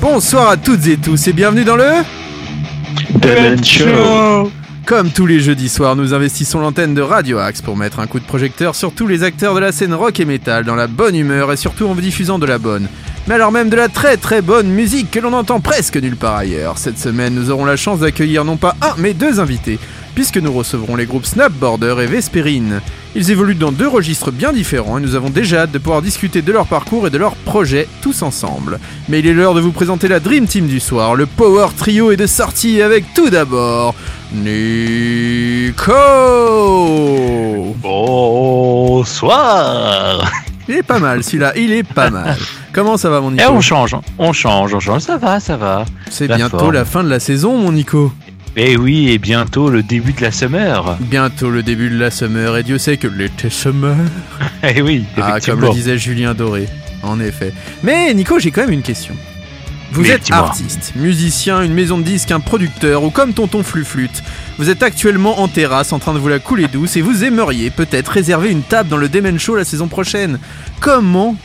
Bonsoir à toutes et tous et bienvenue dans le... Demen Show. Comme tous les jeudis soirs, nous investissons l'antenne de Radio Axe pour mettre un coup de projecteur sur tous les acteurs de la scène rock et metal dans la bonne humeur et surtout en vous diffusant de la bonne. Mais alors même de la très très bonne musique que l'on entend presque nulle part ailleurs. Cette semaine, nous aurons la chance d'accueillir non pas un mais deux invités, puisque nous recevrons les groupes Snap Border et Vesperine. Ils évoluent dans deux registres bien différents et nous avons déjà hâte de pouvoir discuter de leur parcours et de leurs projets tous ensemble. Mais il est l'heure de vous présenter la Dream Team du soir, le Power Trio est de sortie avec tout d'abord Nico Bonsoir. Il est pas mal celui-là, il est pas mal. Comment ça va mon Et Nico on change, on change, on change. Ça va, ça va. C'est bientôt forme. la fin de la saison mon Nico. Et oui, et bientôt le début de la summer. Bientôt le début de la summer et Dieu sait que l'été summer. Eh oui, Ah, comme le disait Julien Doré, en effet. Mais Nico, j'ai quand même une question. Vous Mais êtes artiste, musicien, une maison de disques, un producteur, ou comme tonton Fluflute, vous êtes actuellement en terrasse en train de vous la couler douce et vous aimeriez peut-être réserver une table dans le Demen Show la saison prochaine. Comment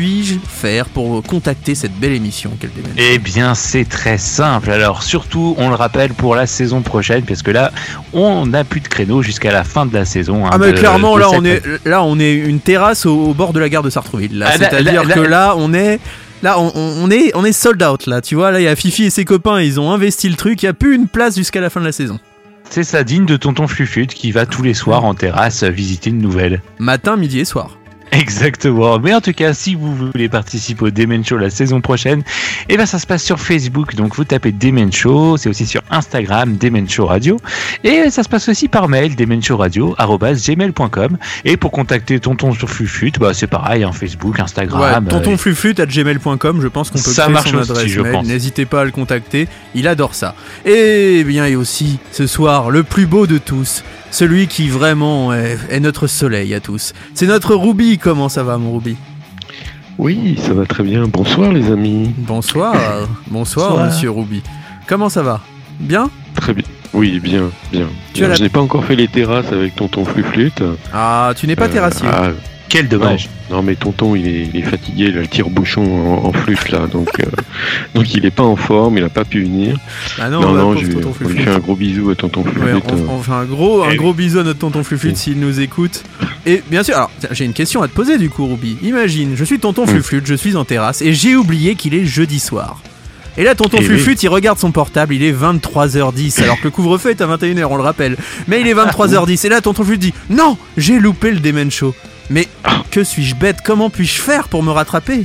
puis-je faire pour contacter cette belle émission qu'est le Demen Show Eh bien, c'est très simple. Alors, surtout, on le rappelle pour la saison prochaine, parce que là, on n'a plus de créneau jusqu'à la fin de la saison. hein, Ah mais de- clairement de là on est là on est une terrasse au, au bord de la gare de Sartrouville. Ah, C'est-à-dire que là- on est là on, est on est sold out là. Tu vois là il y a Fifi et ses copains ils ont investi le truc. Il y a plus une place jusqu'à la fin de la saison. C'est ça, digne de tonton Flufute qui va tous les soirs en terrasse visiter une nouvelle. Matin, midi et soir. Exactement. Mais en tout cas, si vous voulez participer au Demen Show la saison prochaine, eh ben ça se passe sur Facebook. Donc vous tapez Demen Show, c'est aussi sur Instagram Demen Show Radio et ça se passe aussi par mail demenshowradio@gmail.com et pour contacter tonton sur Flufut, bah c'est pareil, hein, Facebook, Ouais, Instagram. euh, tontonfluflute@gmail.com. Je pense qu'on peut Ça créer marche son aussi, adresse je mail. pense. N'hésitez pas à le contacter. Il adore ça. Et bien et aussi ce soir le plus beau de tous. Celui qui vraiment est, est notre soleil à tous. C'est notre Ruby. Comment ça va, mon Ruby? Oui, ça va très bien. Bonsoir les amis. Bonsoir. Bonsoir, Bonsoir. monsieur Ruby. Comment ça va? Bien? Très bien. Oui, bien, bien. Tu bien. la- Je n'ai pas encore fait les terrasses avec tonton Fluflute. Ah, tu n'es pas Euh, terrassier. ah, Quel dommage. non, non, mais tonton, il est, il est fatigué, il a le tire-bouchon en, en flûte là, donc, euh, donc il est pas en forme, il a pas pu venir. Ah non, non, bah, je, on lui fait un gros bisou à tonton Ouais, Fluflute. on, on fait un gros, un Eh gros bisou à notre tonton Fluflute Oui. s'il nous écoute. Et bien sûr, alors j'ai une question à te poser du coup, Ruby. Imagine, je suis tonton Mm. Fluflute, je suis en terrasse et j'ai oublié qu'il est jeudi soir. Et là, tonton Eh Fluflute, il regarde son portable, il est 23h10, alors que le couvre-feu est à 21h, on le rappelle. Mais il est 23h10, et là, tonton Fluflute dit Non, j'ai loupé le Demen Show. Mais que suis-je bête? Comment puis-je faire pour me rattraper?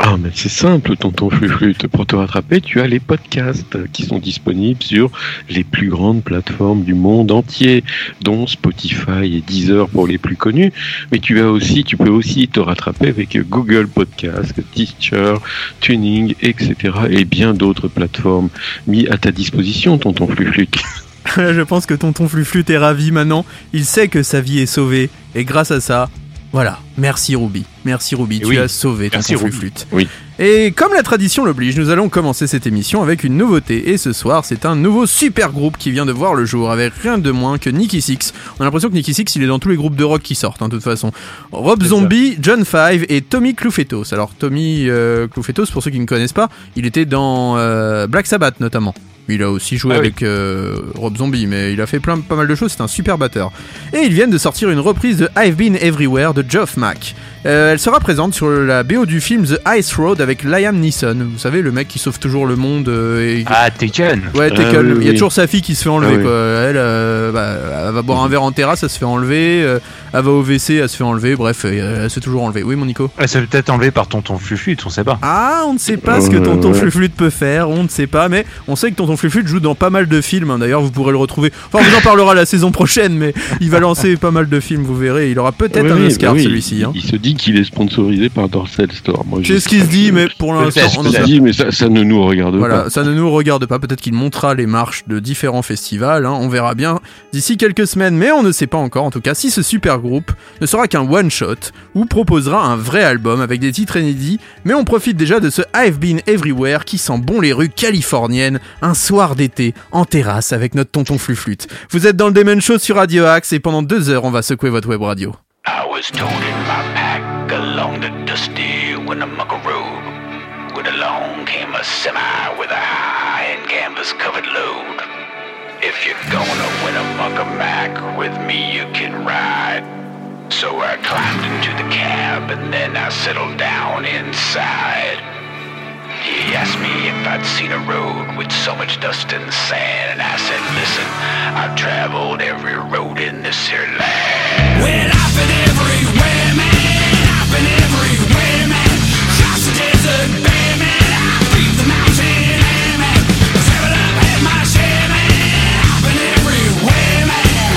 Ah, mais c'est simple, tonton Fluflute. Pour te rattraper, tu as les podcasts qui sont disponibles sur les plus grandes plateformes du monde entier, dont Spotify et Deezer pour les plus connus. Mais tu as aussi, tu peux aussi te rattraper avec Google Podcast, Teacher, Tuning, etc. et bien d'autres plateformes mis à ta disposition, tonton Fluflute. Je pense que tonton Fluflute est ravi maintenant. Il sait que sa vie est sauvée. Et grâce à ça, voilà. Merci Ruby. Merci Ruby. Tu oui. as sauvé Ruby. Fluflute. Oui. Et comme la tradition l'oblige, nous allons commencer cette émission avec une nouveauté. Et ce soir, c'est un nouveau super groupe qui vient de voir le jour avec rien de moins que Nicky Six. On a l'impression que Nicky Six, il est dans tous les groupes de rock qui sortent, hein, de toute façon. Rob Zombie, John Five et Tommy Cloufetos. Alors, Tommy euh, Cloufetos, pour ceux qui ne connaissent pas, il était dans euh, Black Sabbath notamment. Il a aussi joué Ah oui. avec euh, Rob Zombie, mais il a fait plein, pas mal de choses, c'est un super batteur. Et ils viennent de sortir une reprise de I've Been Everywhere de Geoff Senac. Euh, elle sera présente sur la BO du film The Ice Road avec Liam Neeson. Vous savez, le mec qui sauve toujours le monde. euh, et... Ah, Taken. Ouais, Taken. Ah oui, il y a oui. toujours sa fille qui se fait enlever Ah oui. quoi. Elle, euh, bah, elle va boire un verre en terrasse, elle se fait enlever. euh, elle va au WC, elle se fait enlever, bref, euh, elle se fait toujours enlever. Oui, mon Nico Elle s'est peut-être enlevée par tonton Fluflute, on sait pas. Ah, on ne sait pas ce que Tonton. Fluflute peut faire, on ne sait pas, mais on sait que Tonton Fluflute joue dans pas mal de films. hein. D'ailleurs, vous pourrez le retrouver. Enfin, on vous en parlera la saison prochaine, mais il va lancer pas mal de films, vous verrez. Il aura peut-être Oui, un Oscar bah oui, celui-ci. hein. Il, il se dit qu'il est sponsorisé par Dorsal Store. C'est ce qui se dit, mais pour l'instant, on sait dis, mais ça, ça ne nous regarde Voilà, pas. ça ne nous regarde pas. Peut-être qu'il montera les marches de différents festivals. hein, On verra bien d'ici quelques semaines, mais on ne sait pas encore, en tout cas, si ce super groupe ne sera qu'un one-shot ou proposera un vrai album avec des titres inédits. Mais on profite déjà de ce I've Been Everywhere qui sent bon les rues californiennes un soir d'été en terrasse avec notre tonton flûte. Vous êtes dans le Demon Show sur Radio Axe et pendant deux heures, on va secouer votre web radio. I was toting my pack along the dusty Winnemucca Road. When along came a semi with a high and canvas covered load. If you're gonna win a Winnemucca Mac with me, you can ride. So I climbed into the cab and then I settled down inside. He asked me if I'd seen a road with so much dust and sand, and I said, listen, I've traveled every road in this here land. Well, I've been everywhere, man. I've been everywhere, man. Across the desert, bare, man. I beat the mountain, man. Travel up, had my share, man. I've been everywhere, man.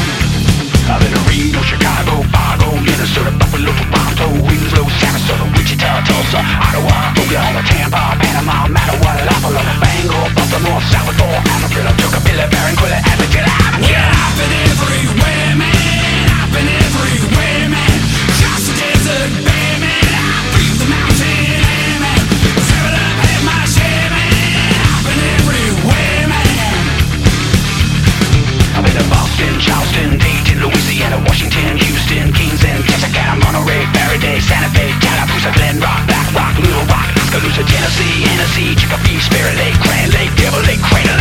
I've been to Reno, Chicago, Fargo, Minnesota, Buffalo, Toronto, Winslow, Sarasota, Wichita, Tulsa, Ottawa, I've been everywhere, man. I've been everywhere, man. Just a desert, baby I breathe the mountain man. Travel up, have my man. I've been everywhere, man. I've been to Boston, Charleston, Dayton, Louisiana, Washington, Houston, Kings and Texas, Monorail, Faraday, Santa Fe, Tallapoosa, Glen Rock, Black Oskaloosa, Tennessee, Hennessy, Chicopee, Spirit Lake, Grand Lake, Devil Lake, Crater Lake.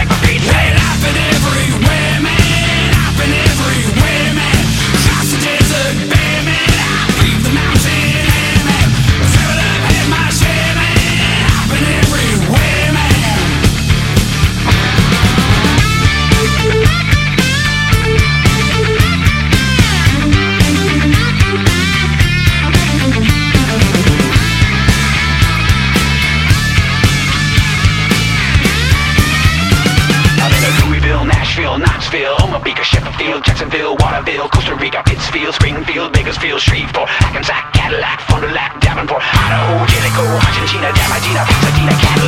Sheffield, Jacksonville, Waterville, Costa Rica, Pittsfield, Springfield, Bakersfield, Shreveport, Hackensack, Cadillac, Fond du Lac, Davenport, Idaho, Jellicoe, Argentina, Diamantina, Pasadena, Catalina,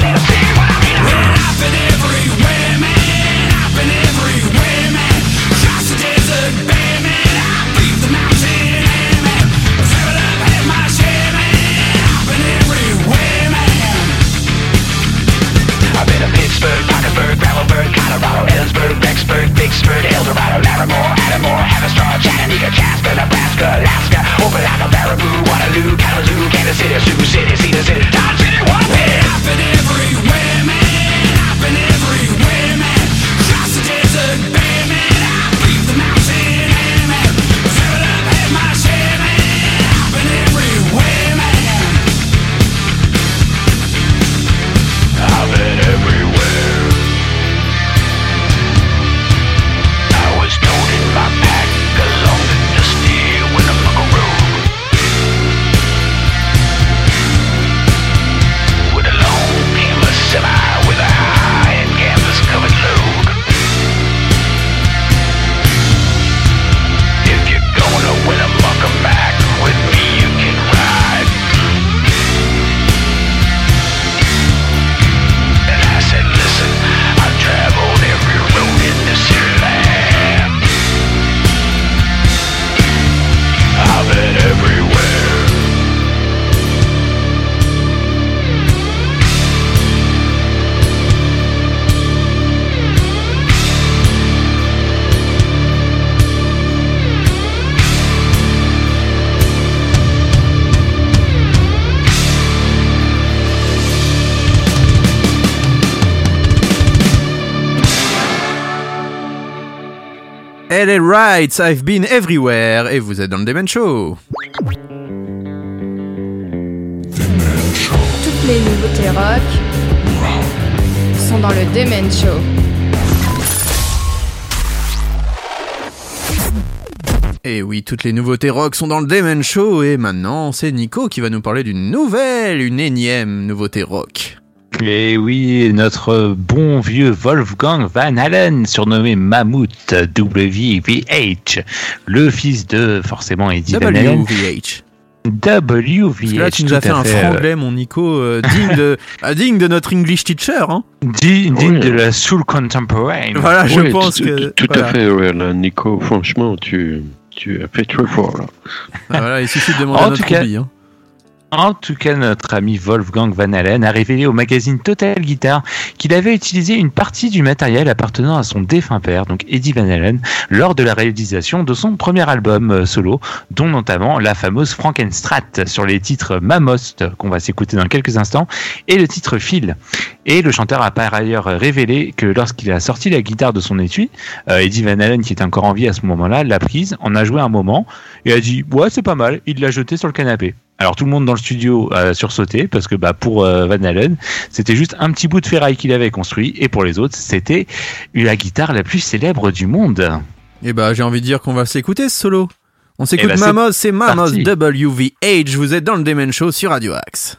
Rexburg, Vicksburg, Eldorado, Larimore, Adamore, Haverstraw, Chattanooga, Jasper, Nebraska, Alaska, Opelika, Baraboo, Waterloo, Kalamazoo, Kansas City, Sioux City, Cedar City, Dodge City, Winnipeg. LA Rights, I've been everywhere, et vous êtes dans le Demon Show. Toutes les nouveautés rock sont dans le Demen Show. Et oui, toutes les nouveautés rock sont dans le Demen Show et maintenant c'est Nico qui va nous parler d'une nouvelle, une énième nouveauté rock. Et oui, notre bon vieux Wolfgang Van Halen, surnommé Mammouth WVH, le fils de forcément Eddie Van Halen. WVH. WVH. Là, tu nous as fait un franglais, mon Nico, euh, digne, de, ah, digne de notre English teacher. Hein. Digne digne Oui. de la soul contemporaine. Voilà, je pense tout- que. Tout voilà. à fait, ouais, là, Nico, franchement, tu, tu as fait très fort, là. Ah, voilà, il suffit de demander En à notre tout cas- hobby, hein. En tout cas, notre ami Wolfgang Van Halen a révélé au magazine Total Guitar qu'il avait utilisé une partie du matériel appartenant à son défunt père, donc Eddie Van Halen, lors de la réalisation de son premier album euh, solo, dont notamment la fameuse Frankenstrat sur les titres Mamost, qu'on va s'écouter dans quelques instants, et le titre Phil. Et le chanteur a par ailleurs révélé que lorsqu'il a sorti la guitare de son étui, euh, Eddie Van Halen, qui était encore en vie à ce moment-là, l'a prise, en a joué un moment, et a dit « Ouais, c'est pas mal », il l'a jeté sur le canapé. Alors tout le monde dans le studio a sursauté parce que bah, pour euh, Van Halen, c'était juste un petit bout de ferraille qu'il avait construit et pour les autres, c'était la guitare la plus célèbre du monde. Et bah, j'ai envie de dire qu'on va s'écouter ce solo. On s'écoute bah, c'est Mamos, c'est Mamos. WVH. Vous êtes dans le Demen Show sur Radio Axe.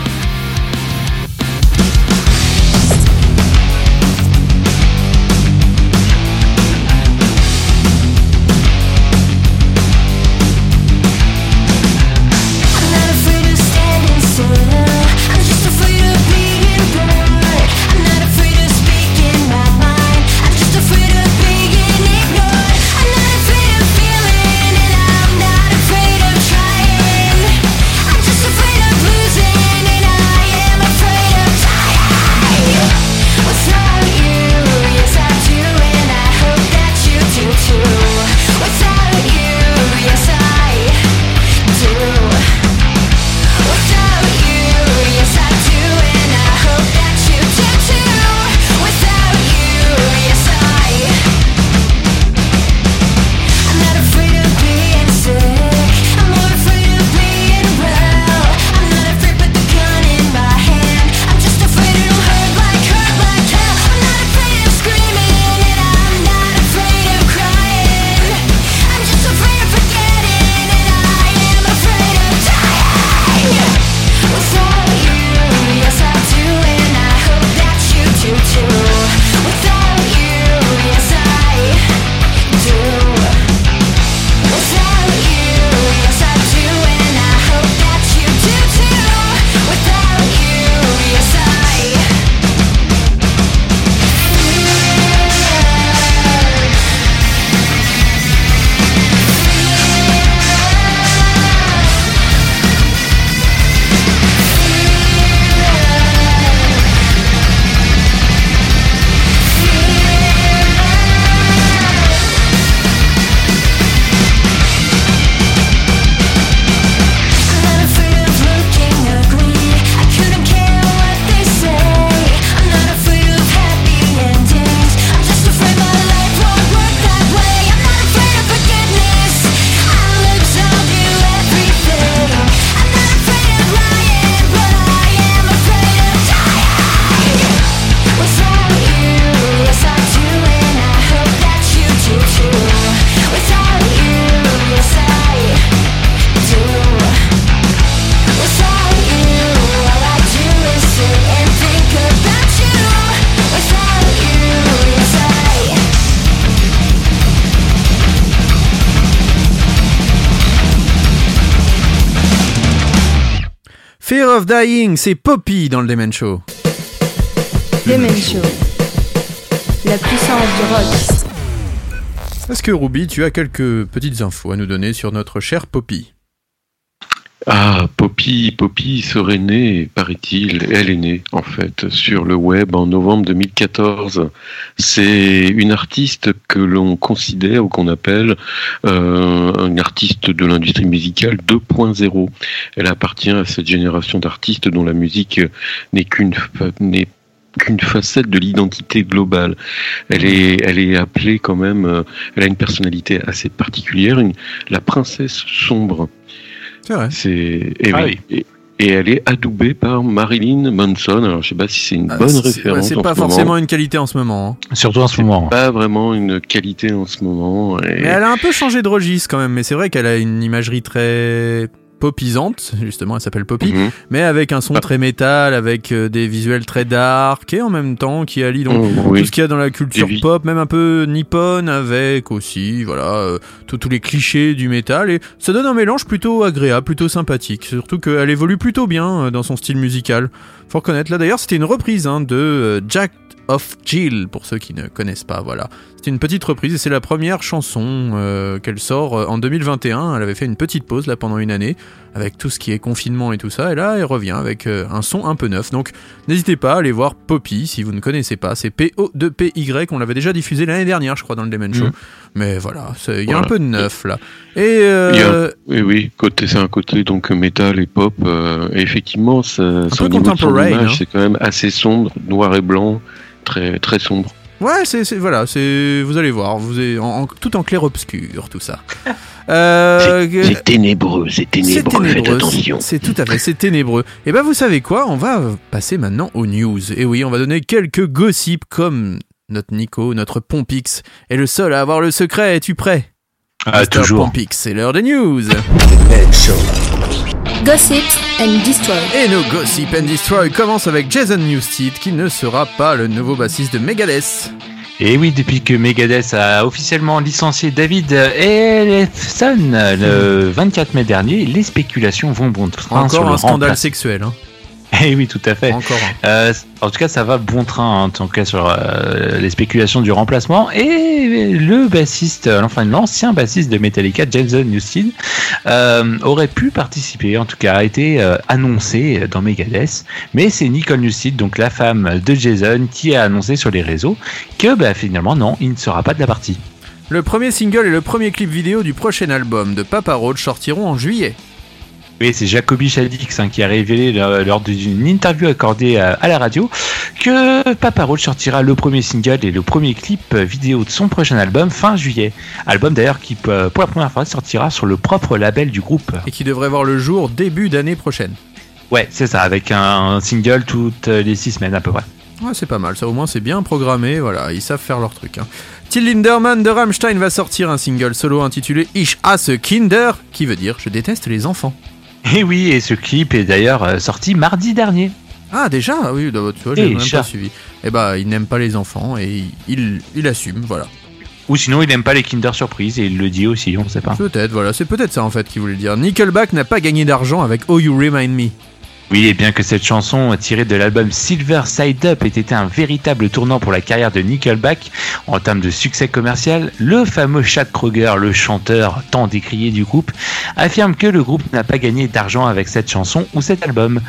Dying, c'est Poppy dans le Demen Show. Demen Show, la puissance du rock. Est-ce que Ruby, tu as quelques petites infos à nous donner sur notre chère Poppy? Ah, Poppy, Poppy serait née, paraît-il, elle est née en fait sur le web en novembre 2014. C'est une artiste que l'on considère ou qu'on appelle euh, une artiste de l'industrie musicale 2.0. Elle appartient à cette génération d'artistes dont la musique n'est qu'une n'est qu'une facette de l'identité globale. Elle est, elle est appelée quand même, euh, elle a une personnalité assez particulière, une- la princesse sombre. C'est vrai. C'est et, Ah oui. et, et elle est adoubée par Marilyn Manson. Alors je sais pas si c'est une Ah, bonne c'est- référence. C'est en pas ce moment. forcément une qualité en ce moment. hein. Surtout en ce moment. Pas vraiment une qualité en ce moment. et- Mais elle a un peu changé de registre quand même. Mais c'est vrai qu'elle a une imagerie très popisante, justement, elle s'appelle Poppy, Mhm. mais avec un son Ah. très métal, avec euh, des visuels très dark, et en même temps qui allie donc Oh, tout ce qu'il y a dans la culture oui. pop, même un peu nippon, avec aussi, voilà, euh, tous les clichés du métal, et ça donne un mélange plutôt agréable, plutôt sympathique, surtout qu'elle évolue plutôt bien euh, dans son style musical. Faut reconnaître, là d'ailleurs, c'était une reprise hein, de Jack of Jill, pour ceux qui ne connaissent pas, voilà. C'est une petite reprise et c'est la première chanson euh, qu'elle sort euh, en 2021. Elle avait fait une petite pause là pendant une année avec tout ce qui est confinement et tout ça. Et là, elle revient avec euh, un son un peu neuf. Donc, n'hésitez pas à aller voir Poppy si vous ne connaissez pas. C'est P-O-2-P-Y. On l'avait déjà diffusé l'année dernière, je crois, dans le Demen Show. Mhm. Mais voilà, il y a Voilà. un peu de neuf là. Et euh, a- Oui, oui, côté, c'est un côté donc métal et pop. et effectivement, ça, son contemporain, hein. c'est quand même assez sombre, noir et blanc, très très sombre. Ouais, c'est voilà, c'est vous allez voir, vous avez, en, en- tout en clair obscur tout ça. Euh, C'est ténébreux, c'est ténébreux, faites attention. c'est tout à fait, c'est ténébreux. Et ben vous savez quoi, on va passer maintenant aux news. Et oui, on va donner quelques gossips comme notre Nico, notre Pompix est le seul à avoir le secret. Es-tu prêt? Ah, toujours. Pompix, c'est l'heure des news. Gossip and Destroy. Et nos Gossip and Destroy commencent avec Jason Newsted qui ne sera pas le nouveau bassiste de Megadeth. Et oui, depuis que Megadeth a officiellement licencié David Ellefson le 24 mai dernier, les spéculations vont bon train sur Encore le un scandale remplaçant. sexuel. Hein. Eh oui, tout à fait. Encore. Euh, en tout cas, ça va bon train, hein, en tout cas sur euh, les spéculations du remplacement. Et le bassiste, euh, enfin l'ancien bassiste de Metallica, Jason Newsted, euh, aurait pu participer, en tout cas a été annoncé dans Megadeth. Mais c'est Nicole Newsted, donc la femme de Jason, qui a annoncé sur les réseaux que bah, finalement non, il ne sera pas de la partie. Le premier single et le premier clip vidéo du prochain album de Papa Roach sortiront en juillet. Oui, c'est Jacoby Shadix hein, qui a révélé lors d'une interview accordée à, à la radio que Papa Roach sortira le premier single et le premier clip vidéo de son prochain album fin juillet. Album d'ailleurs qui euh, pour la première fois sortira sur le propre label du groupe. et qui devrait voir le jour début d'année prochaine. Ouais, c'est ça, avec un single toutes les six semaines à peu près. Ouais, c'est pas mal, ça au moins c'est bien programmé, voilà, ils savent faire leur truc. Hein. Till Linderman de Rammstein va sortir un single solo intitulé Ich hasse Kinder, qui veut dire Je déteste les enfants. Et oui, et ce clip est d'ailleurs euh, sorti mardi dernier. Ah déjà? Ah Oui, bah, tu vois, j'ai même chat. pas suivi. Eh bah, il n'aime pas les enfants et il, il, assume, voilà. Ou sinon, il n'aime pas les Kinder Surprise et il le dit aussi, on sait pas. Peut-être, voilà, c'est peut-être ça en fait qu'il voulait dire. Nickelback n'a pas gagné d'argent avec Oh You Remind Me. Oui, et bien que cette chanson tirée de l'album Silver Side Up ait été un véritable tournant pour la carrière de Nickelback en termes de succès commercial, le fameux Chad Kroger, le chanteur tant décrié du groupe, affirme que le groupe n'a pas gagné d'argent avec cette chanson ou cet album.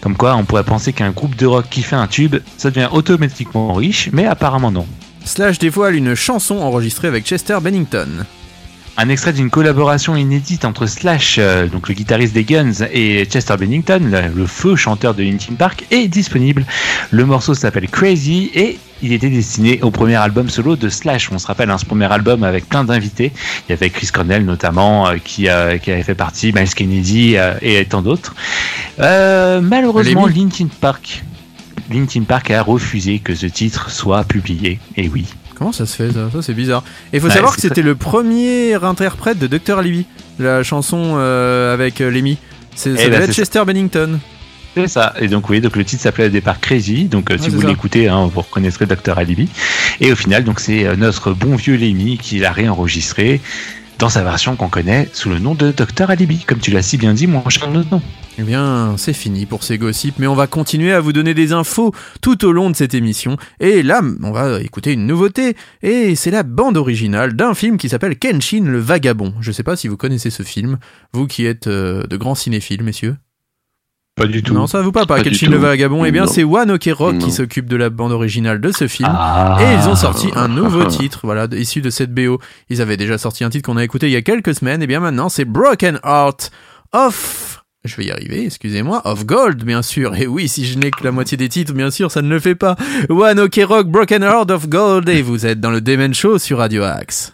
Comme quoi, on pourrait penser qu'un groupe de rock qui fait un tube, ça devient automatiquement riche, mais apparemment non. Slash dévoile une chanson enregistrée avec Chester Bennington. Un extrait d'une collaboration inédite entre Slash, euh, donc le guitariste des Guns, et Chester Bennington, le, le feu chanteur de Linkin Park, est disponible. Le morceau s'appelle Crazy et il était destiné au premier album solo de Slash. On se rappelle, hein, ce premier album avec plein d'invités. Il y avait Chris Cornell notamment, euh, qui, euh, qui avait fait partie, Miles Kennedy euh, et tant d'autres. Malheureusement. Linkin Park, Linkin Park a refusé que ce titre soit publié. Et oui. Comment ça se fait ça? Ça c'est bizarre. Et il faut Ouais, savoir que c'était le premier interprète de Dr. Alibi, la chanson euh, avec euh, Lemmy. C'est ça Eh ben, devait être c'est ça. Chester Bennington. C'est ça. Et donc oui, donc le titre s'appelait au départ Crazy. Donc euh, si vous ça. l'écoutez, hein, vous reconnaîtrez Dr Alibi. Et au final, donc c'est euh, notre bon vieux Lemmy qui l'a réenregistré dans sa version qu'on connaît sous le nom de Dr Alibi, comme tu l'as si bien dit, mon cher nom. Eh bien, c'est fini pour ces gossips, mais on va continuer à vous donner des infos tout au long de cette émission. Et là, on va écouter une nouveauté, et c'est la bande originale d'un film qui s'appelle Kenshin le Vagabond. Je sais pas si vous connaissez ce film, vous qui êtes euh, de grands cinéphiles, messieurs. Pas du Non, ça vous parle pas, Pas tout. le Vagabond? Eh bien, c'est One Ok Rock Non. qui s'occupe de la bande originale de ce film. Ah. Et ils ont sorti un nouveau titre, voilà, issu de cette BO. Ils avaient déjà sorti un titre qu'on a écouté il y a quelques semaines, et bien maintenant c'est Broken Heart of... Je vais y arriver, excusez-moi, of Gold, bien sûr. Et oui, si je n'ai que la moitié des titres, bien sûr, ça ne le fait pas. One Ok Rock, Broken Heart of Gold, et vous êtes dans le Demen Show sur Radio Axe.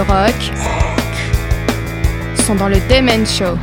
Rock sont dans le Demen Show.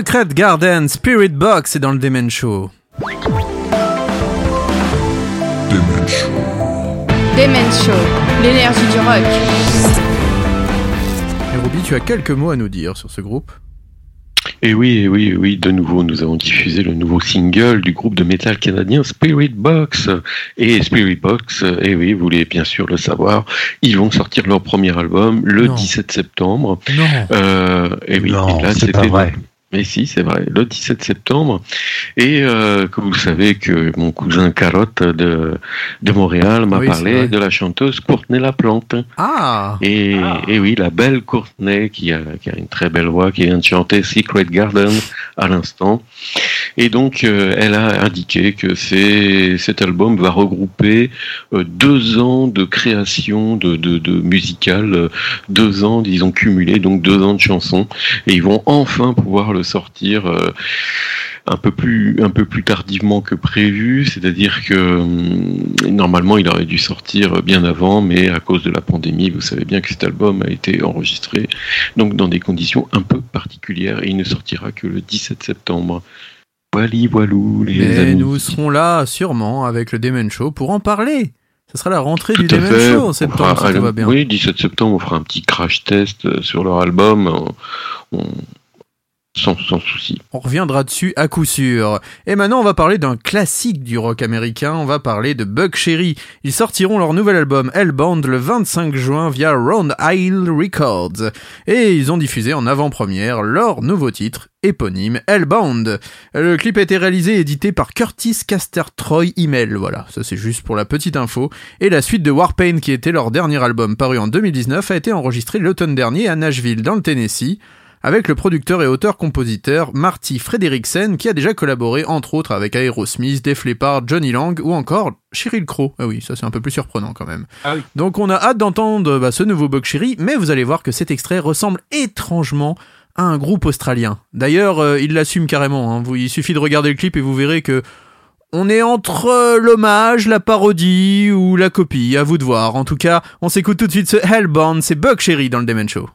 Secret Garden, Spirit Box est dans le Demen Show. Demen Show. Demen Show, l'énergie du rock. Et Ruby, tu as quelques mots à nous dire sur ce groupe? Et oui, et oui, et oui, de nouveau, nous avons diffusé le nouveau single du groupe de métal canadien Spirit Box. Et Spirit Box, et oui, vous voulez bien sûr le savoir, ils vont sortir leur premier album le Non. 17 septembre. Non. Euh, et oui, Non, et là, c'est pas c'était vrai. Mais si, c'est vrai, le 17 septembre. Et euh, que vous savez que mon cousin Carotte de, de Montréal m'a Oui, parlé de la chanteuse Courtenay Laplante. Ah Et, et oui, la belle Courtenay qui a, qui a une très belle voix, qui vient de chanter Secret Garden à l'instant. Et donc, euh, elle a indiqué que c'est, cet album va regrouper euh, deux ans de création de, de, de musicale, euh, deux ans, disons, cumulés, donc deux ans de chansons. Et ils vont enfin pouvoir le sortir euh, un peu plus un peu plus tardivement que prévu, c'est-à-dire que hum, normalement il aurait dû sortir bien avant, mais à cause de la pandémie, vous savez bien que cet album a été enregistré donc dans des conditions un peu particulières et il ne sortira que le 17 septembre. Wally walou les Mais amis. nous serons là sûrement avec le Demen Show pour en parler. Ce sera la rentrée du Tout Demen. Show en septembre, fera- si tout va bien. Oui, 17 septembre, on fera un petit crash test sur leur album, on- on- sans, sans souci. On reviendra dessus à coup sûr. Et maintenant, on va parler d'un classique du rock américain. On va parler de Buck Cherry. Ils sortiront leur nouvel album Hellbound le 25 juin via Round Isle Records. Et ils ont diffusé en avant-première leur nouveau titre, éponyme Hellbound. Le clip a été réalisé et édité par Curtis Caster Troy Email. Voilà, ça c'est juste pour la petite info. Et la suite de Warpaint, qui était leur dernier album paru en 2019, a été enregistré l'automne dernier à Nashville, dans le Tennessee avec le producteur et auteur-compositeur Marty Frederiksen qui a déjà collaboré entre autres avec Aerosmith, Def Leppard, Johnny Lang ou encore Cheryl Crow. Ah oui, ça c'est un peu plus surprenant quand même. Ah oui. Donc on a hâte d'entendre bah, ce nouveau Buck Cherry, mais vous allez voir que cet extrait ressemble étrangement à un groupe australien. D'ailleurs, euh, il l'assume carrément. hein. Vous, il suffit de regarder le clip et vous verrez que on est entre euh, l'hommage, la parodie ou la copie, à vous de voir. En tout cas, on s'écoute tout de suite ce Hellbound, c'est Buck Cherry dans le Demen Show.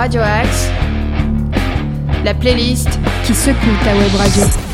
Radio Axe, la playlist qui secoue ta web radio.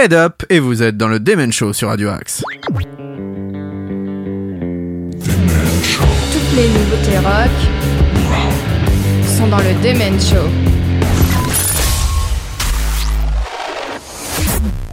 Fed Up, et vous êtes dans le Demen Show sur Radio Axe. Toutes les nouveautés rock sont dans le Demen Show.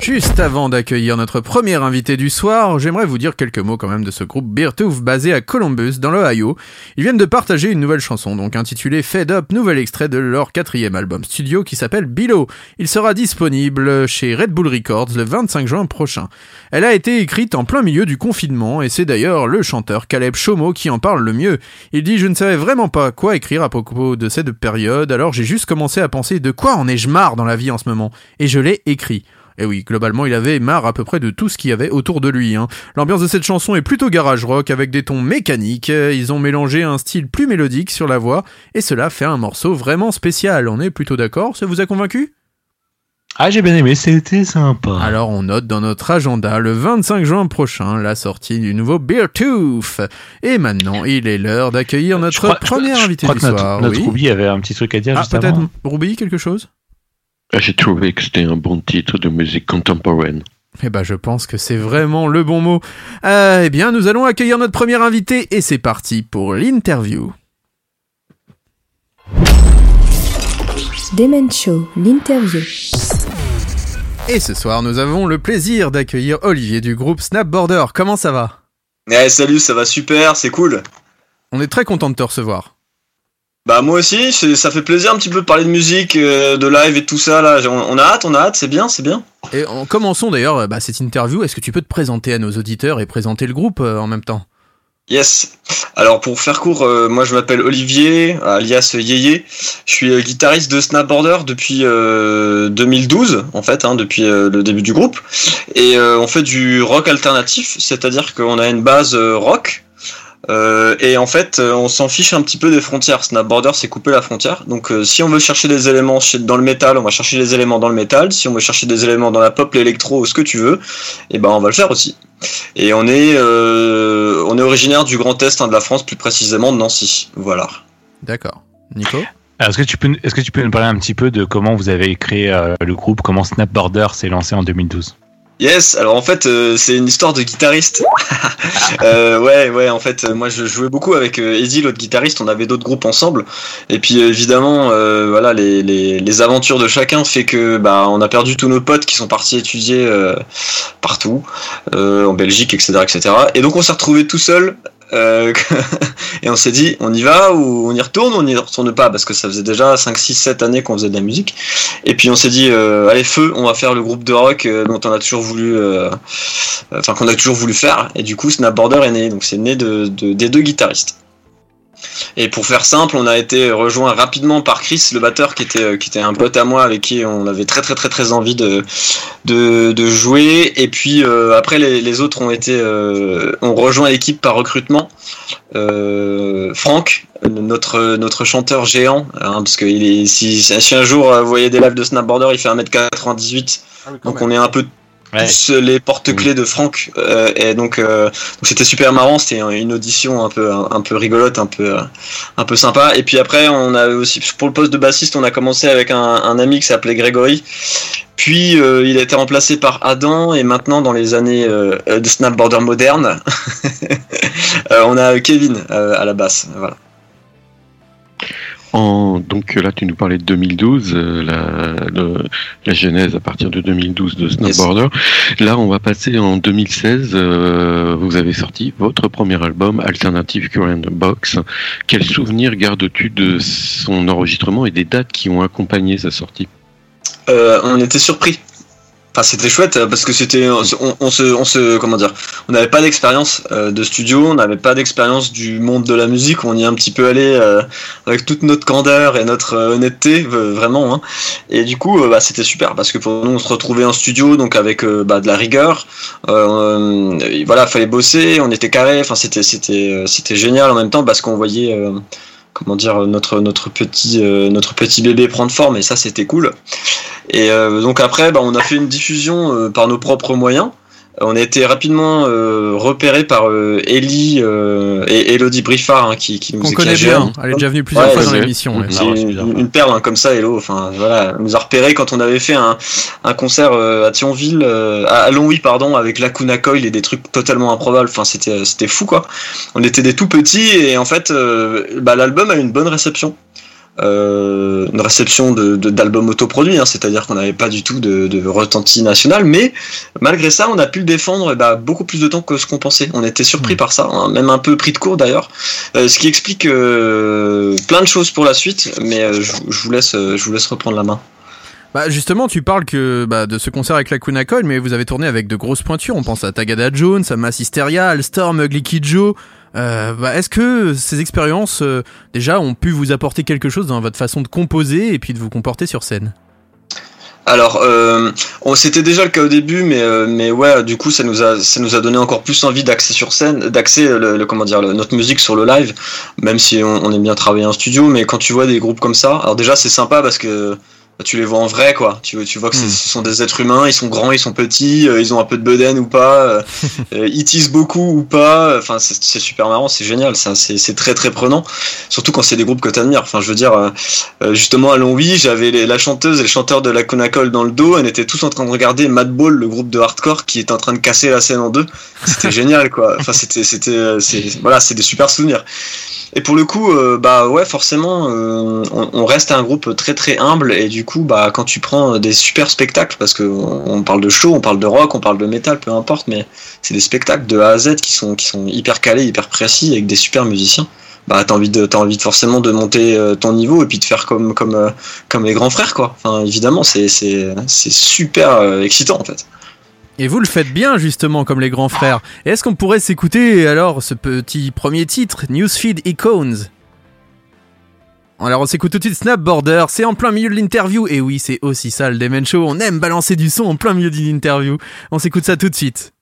Juste avant d'accueillir notre premier invité du soir, j'aimerais vous dire quelques mots quand même de ce groupe Beartooth basé à Columbus, dans l'Ohio. Ils viennent de partager une nouvelle chanson, donc intitulée Fed Up, nouvel extrait de leur quatrième album studio qui s'appelle Below. Il sera disponible chez Red Bull Records le 25 juin prochain. Elle a été écrite en plein milieu du confinement et c'est d'ailleurs le chanteur Caleb Chomo qui en parle le mieux. Il dit je ne savais vraiment pas quoi écrire à propos de cette période, alors j'ai juste commencé à penser de quoi en ai-je marre dans la vie en ce moment, et je l'ai écrit. Et oui, globalement, il avait marre à peu près de tout ce qu'il y avait autour de lui. Hein. L'ambiance de cette chanson est plutôt garage rock avec des tons mécaniques. Ils ont mélangé un style plus mélodique sur la voix et cela fait un morceau vraiment spécial. On est plutôt d'accord? Ça vous a convaincu? Ah, j'ai bien aimé, c'était sympa. Alors on note dans notre agenda le 25 juin prochain la sortie du nouveau Beartooth. Et maintenant, il est l'heure d'accueillir notre crois- premier je invité crois du que notre, soir. Notre oui. Ruby avait un petit truc à dire Ah, peut-être. Ruby, quelque chose? Ah, J'ai trouvé que c'était un bon titre de musique contemporaine. Eh ben, je pense que c'est vraiment le bon mot. Euh, eh bien, nous allons accueillir notre premier invité et c'est parti pour l'interview. Demen Show, l'interview. Et ce soir, nous avons le plaisir d'accueillir Olivier du groupe Snapboarder. Comment ça va? Ouais, salut, ça va super, c'est cool. On est très content de te recevoir. Bah moi aussi, ça fait plaisir un petit peu de parler de musique, euh, de live et tout ça là. On, on a hâte, on a hâte, c'est bien, c'est bien. Et en commençons d'ailleurs bah, cette interview. Est-ce que tu peux te présenter à nos auditeurs et présenter le groupe euh, en même temps? Yes. Alors pour faire court, euh, moi je m'appelle Olivier, alias Yeye. Je suis guitariste de Snapboarder depuis euh, 2012 en fait, hein, depuis le début du groupe. Et euh, on fait du rock alternatif, c'est-à-dire qu'on a une base euh, rock. Euh, et en fait, euh, on s'en fiche un petit peu des frontières. Snapboarder, c'est couper la frontière. Donc, euh, si on veut chercher des éléments dans le métal, on va chercher des éléments dans le métal. Si on veut chercher des éléments dans la pop, l'électro, ou ce que tu veux, et ben on va le faire aussi. Et on est, euh, on est originaire du Grand Est hein, de la France, plus précisément de Nancy. Voilà. D'accord. Nico? Alors, Est-ce que, tu peux, est-ce que tu peux nous parler un petit peu de comment vous avez créé euh, le groupe, comment Snapboarder s'est lancé en 2012 Yes, alors en fait euh, c'est une histoire de guitariste. euh, ouais, ouais, en fait moi je jouais beaucoup avec euh, Eddie, l'autre guitariste, on avait d'autres groupes ensemble. Et puis euh, évidemment, euh, voilà, les, les, les aventures de chacun fait que bah on a perdu tous nos potes qui sont partis étudier euh, partout, en Belgique, etc., etc. Et donc on s'est retrouvé tout seul. Euh, et on s'est dit, on y va ou on y retourne ou on n'y retourne pas parce que ça faisait déjà 5, 6, 7 années qu'on faisait de la musique. Et puis on s'est dit, euh, allez feu, on va faire le groupe de rock euh, dont on a toujours voulu, euh, enfin qu'on a toujours voulu faire. Et du coup, Snapboarder est né. Donc c'est né de, de- des deux guitaristes. Et pour faire simple, on a été rejoint rapidement par Chris, le batteur, qui était euh, qui était un pote à moi avec qui on avait très très très très envie de de, de jouer. Et puis euh, après, les, les autres ont été euh, ont rejoint l'équipe par recrutement. Euh, Franck, notre notre chanteur géant, hein, parce que il est, si, si un jour vous voyez des lives de Snapboarder, il fait 1m98, donc on est un peu Ouais. les porte-clés de Franck euh, et donc euh, c'était super marrant c'était une audition un peu un, un peu rigolote un peu euh, un peu sympa. Et puis après on a aussi pour le poste de bassiste on a commencé avec un, un ami qui s'appelait Grégory. Puis euh, il a été remplacé par Adam et maintenant dans les années euh, de Snapboarder moderne on a Kevin à la basse voilà En, donc là, tu nous parlais de 2012, euh, la, le- la genèse à partir de 2012 de Snowboarder. Là, on va passer en 2016. euh, vous avez sorti votre premier album, Alternative Current Box. Quel souvenir gardes-tu de son enregistrement et des dates qui ont accompagné sa sortie? Euh, on était surpris. Enfin, c'était chouette euh, parce que c'était, on, on- se, on se, comment dire, on n'avait pas d'expérience euh, de studio, on n'avait pas d'expérience du monde de la musique. On y est un petit peu allé euh, avec toute notre candeur et notre euh, honnêteté, euh, vraiment. hein. Et du coup, euh, bah, c'était super parce que pour nous, on se retrouvait en studio, donc avec euh, bah, de la rigueur. Euh, euh, voilà, fallait bosser, on était carré. Enfin, c'était, c'était, euh, c'était génial en même temps parce qu'on voyait. Comment dire notre notre petit euh, notre petit bébé prendre forme et ça c'était cool et euh, donc après, bah, on a fait une diffusion euh, par nos propres moyens. On a été rapidement euh, repéré par euh, Ellie euh, et Elodie Briffard hein, qui, qui nous On qui connaît bien. Elle est déjà venue plusieurs Ouais, fois dans l'émission. ouais. Ah une, plusieurs fois. une perle hein, comme ça, Hello. Enfin voilà, elle nous a repéré quand on avait fait un, un concert euh, à Thionville, euh, à Longwy pardon, avec Lacuna Coil et des trucs totalement improbables. Enfin c'était c'était fou quoi. On était des tout petits et en fait euh, bah, l'album a eu une bonne réception. Euh, une réception de de- d'albums autoproduits, hein, c'est-à-dire qu'on n'avait pas du tout de, de retenti national, mais malgré ça, on a pu le défendre bah, beaucoup plus de temps que ce qu'on pensait. On était surpris Mm. par ça, hein, même un peu pris de court d'ailleurs, Euh, ce qui explique euh, plein de choses pour la suite. Mais je, je vous laisse, je vous laisse reprendre la main. Bah justement, tu parles que bah, de ce concert avec la Kuna Cole, mais vous avez tourné avec de grosses pointures. On pense à Tagada Jones, à Mass Hysteria, Alstorm, Ugly Kid Joe. Euh, bah, Est-ce que ces expériences euh, déjà ont pu vous apporter quelque chose dans votre façon de composer et puis de vous comporter sur scène? Alors, euh, c'était déjà le cas au début, mais mais ouais, du coup, ça nous a ça nous a donné encore plus envie d'axer sur scène, d'axer le, comment dire notre musique sur le live, même si on, on aime bien travailler en studio, mais quand tu vois des groupes comme ça, alors déjà c'est sympa parce que tu les vois en vrai quoi. Tu tu vois que c'est- Mm. ce sont des êtres humains, ils sont grands, ils sont petits, euh, ils ont un peu de bedaine ou pas, euh, euh, ils teasent beaucoup ou pas. Enfin, c'est super marrant, c'est génial, ça, c'est c'est très très prenant, surtout quand c'est des groupes que t'admires. Enfin, je veux dire. euh, euh, justement à Longwy, j'avais la chanteuse et le chanteur de la Conacol dans le dos. On était tous en train de regarder Madball, le groupe de hardcore qui est en train de casser la scène en deux. C'était génial, quoi. Enfin, c'était, c'était, euh, c'est, voilà, c'est des super souvenirs. Et pour le coup, euh, bah ouais, forcément, euh, on, on reste un groupe très très humble et du coup, bah, quand tu prends des super spectacles, parce que on on parle de show, on parle de rock, on parle de métal, peu importe, mais c'est des spectacles de A à Z qui sont, qui sont hyper calés, hyper précis, avec des super musiciens. Bah, t'as envie de, t'as envie forcément de monter euh, ton niveau et puis de faire comme, comme, euh, comme les grands frères, quoi. Enfin, évidemment, c'est, c'est, c'est super euh, excitant, en fait. Et vous le faites bien justement comme les grands frères. Est-ce qu'on pourrait s'écouter alors ce petit premier titre, Newsfeed Icons? Alors on s'écoute tout de suite Snap Border, c'est en plein milieu de l'interview, et oui c'est aussi ça le Demen Show, on aime balancer du son en plein milieu d'une interview. On s'écoute ça tout de suite.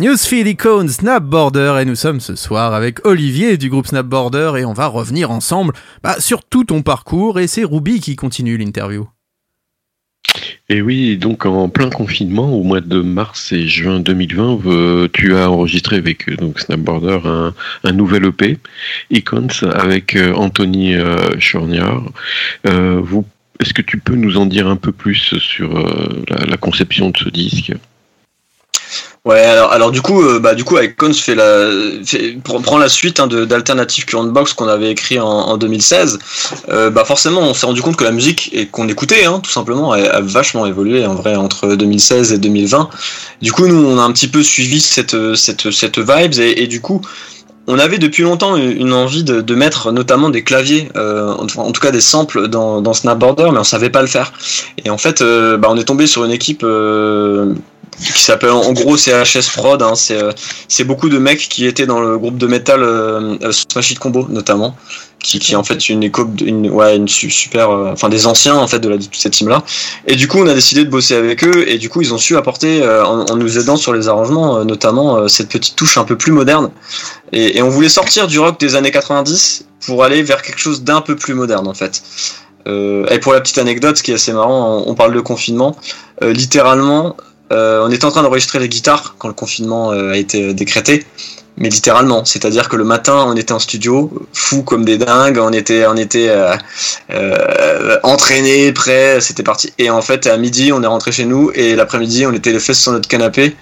Newsfeed Icon Snapboarder et nous sommes ce soir avec Olivier du groupe Snapboarder et on va revenir ensemble bah, sur tout ton parcours et c'est Ruby qui continue l'interview. Et oui, donc en plein confinement, au mois de mars et juin 2020, euh, tu as enregistré avec euh, Snapboarder un, nouvel EP, Icons, avec euh, Anthony vous, est-ce que tu peux nous en dire un peu plus sur la conception de ce disque? Ouais, alors, alors du coup, euh, bah, du coup, Icons fait la, prend la suite hein, d'Alternative Current Box qu'on avait écrit en, en 2016. Euh, bah forcément, on s'est rendu compte que la musique qu'on écoutait, hein, tout simplement, a, vachement évolué en vrai entre 2016 et 2020. Du coup, nous, on a un petit peu suivi cette cette cette vibes et, du coup. On avait depuis longtemps une envie de, de mettre notamment des claviers, euh, en, tout cas des samples dans, dans Snapboarder, mais on savait pas le faire. Et en fait, euh, bah, on est tombé sur une équipe qui s'appelle en gros CHS Prod. Hein, c'est euh, c'est beaucoup de mecs qui étaient dans le groupe de métal euh, euh, Smash It Combo notamment, qui, qui est en fait une éco, une ouais une su- super, euh, enfin des anciens en fait de, de cette team là. Et du coup on a décidé de bosser avec eux et du coup ils ont su apporter en, nous aidant sur les arrangements notamment cette petite touche un peu plus moderne. Et, on voulait sortir du rock des années 90 pour aller vers quelque chose d'un peu plus moderne en fait. Et pour la petite anecdote, ce qui est assez marrant, on, parle de confinement. Littéralement, euh, on était en train d'enregistrer les guitares quand le confinement euh, a été décrété, mais littéralement, c'est-à-dire que le matin, on était en studio, fou comme des dingues, on était, on était euh, euh, entraînés, prêts, c'était parti. Et en fait, à midi, on est rentré chez nous, et l'après-midi, on était les fesses sur notre canapé,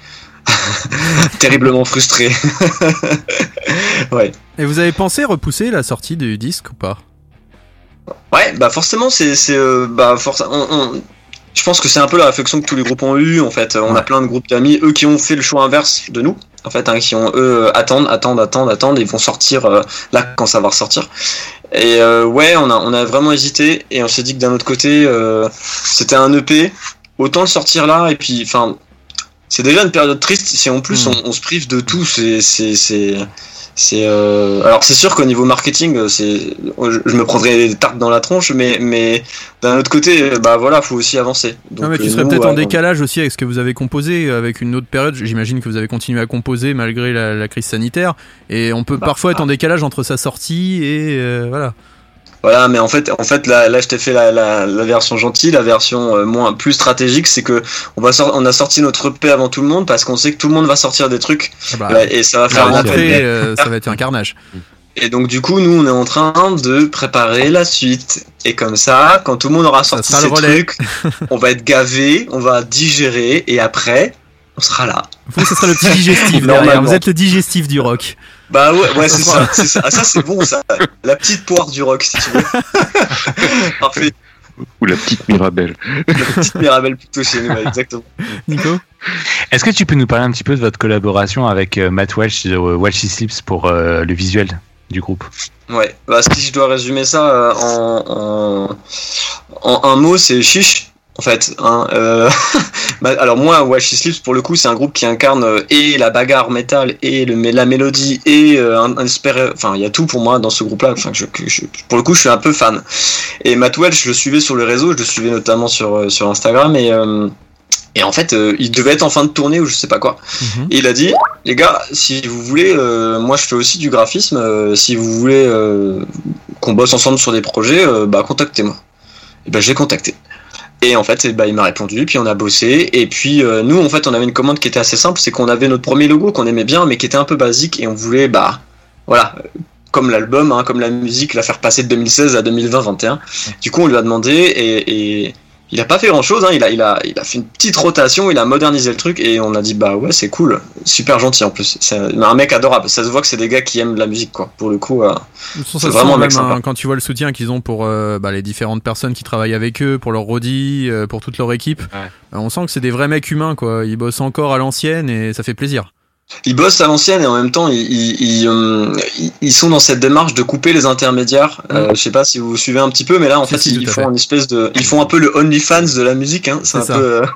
terriblement frustrés. ouais. Et vous avez pensé repousser la sortie du disque ou pas? Ouais, bah forcément, c'est, c'est, euh, bah forc- on, on- je pense que c'est un peu la réflexion que tous les groupes ont eu. En fait, on a plein de groupes d'amis, eux qui ont fait le choix inverse de nous. En fait, hein, qui ont eux attendent, attendent, attendent, attendent, et ils vont sortir euh, là quand ça va ressortir. Et euh, ouais, on a, on a vraiment hésité, et on s'est dit que d'un autre côté, euh, c'était un EP, autant le sortir là, et puis, enfin, c'est déjà une période triste. Si en plus Mm. on, on se prive de tout, c'est, c'est, c'est, c'est. euh, Alors c'est sûr qu'au niveau marketing, euh, c'est, je me prendrais des tartes dans la tronche, mais, mais d'un autre côté, euh, bah voilà, faut aussi avancer. Donc, Non mais tu euh, serais peut-être ouais, en décalage aussi avec ce que vous avez composé, euh, avec une autre période. J'imagine que vous avez continué à composer malgré la, la crise sanitaire. Et on peut Bah, parfois être en décalage entre sa sortie et euh, voilà. Voilà, mais en fait, en fait, là, là, je t'ai fait la, la, la version gentille, la version euh, moins plus stratégique, c'est que on va on a sorti notre EP avant tout le monde parce qu'on sait que tout le monde va sortir des trucs Ah bah, et ça va faire un euh, ça va être un carnage. Et donc du coup, nous, on est en train de préparer la suite. Et comme ça, quand tout le monde aura sorti ses trucs, on va être gavé, on va digérer, et après, on sera là. Vous, ce sera le petit digestif derrière. Normalement. Vous êtes le digestif du rock. Bah ouais, ouais, c'est ça, c'est ça. Ah, ça c'est bon, ça. La petite poire du rock, si tu veux. Parfait. Ou la petite Mirabelle La petite Mirabelle plutôt chez nous, ouais, exactement. Nico? Est-ce que tu peux nous parler un petit peu de votre collaboration avec euh, Matt Welch de euh, Welch Sleeps pour euh, le visuel du groupe? Ouais, bah si je dois résumer ça euh, en, en, en un mot, c'est chiche. En fait, hein, euh, bah, alors moi, Wash Sleeps, pour le coup, c'est un groupe qui incarne euh, et la bagarre métal et le, la mélodie et euh, un, un espère- enfin, il y a tout pour moi dans ce groupe-là. Enfin, je, que je- pour le coup, je suis un peu fan. Et Matt Welch, je le suivais sur le réseau, je le suivais notamment sur euh, sur Instagram et euh, et en fait, euh, il devait être en fin de tournée ou je sais pas quoi. Mhm. Et il a dit, les gars, si vous voulez, euh, moi je fais aussi du graphisme, euh, si vous voulez qu'on bosse ensemble sur des projets, bah contactez-moi. Et ben je l'ai contacté. Et en fait, ben, il m'a répondu, puis on a bossé. Et puis euh, nous, en fait, on avait une commande qui était assez simple, c'est qu'on avait notre premier logo qu'on aimait bien, mais qui était un peu basique, et on voulait, bah, voilà, euh, comme l'album, hein, comme la musique, la faire passer de 2016 à 2020-21. Du coup, on lui a demandé, et, et il a pas fait grand chose, hein, il, a, il, a, il a fait une petite rotation, il a modernisé le truc, et on a dit, bah ouais, c'est cool, super gentil en plus. C'est un un mec adorable, ça se voit que c'est des gars qui aiment la musique, quoi. Pour le coup, euh, C'est vraiment un mec sympa. hein, quand tu vois le soutien qu'ils ont pour euh, bah, les différentes personnes qui travaillent avec eux, pour leur Rodi, euh, pour toute leur équipe. Ouais. Euh, on sent que c'est des vrais mecs humains, quoi. Ils bossent encore à l'ancienne et ça fait plaisir. Ils bossent à l'ancienne et en même temps ils, ils, ils, euh, ils- sont dans cette démarche de couper les intermédiaires. Euh, je sais pas si vous suivez un petit peu, mais là en fait si, ils font fait. une espèce de, ils font un peu le OnlyFans de la musique. Hein. C'est un ça. peu euh,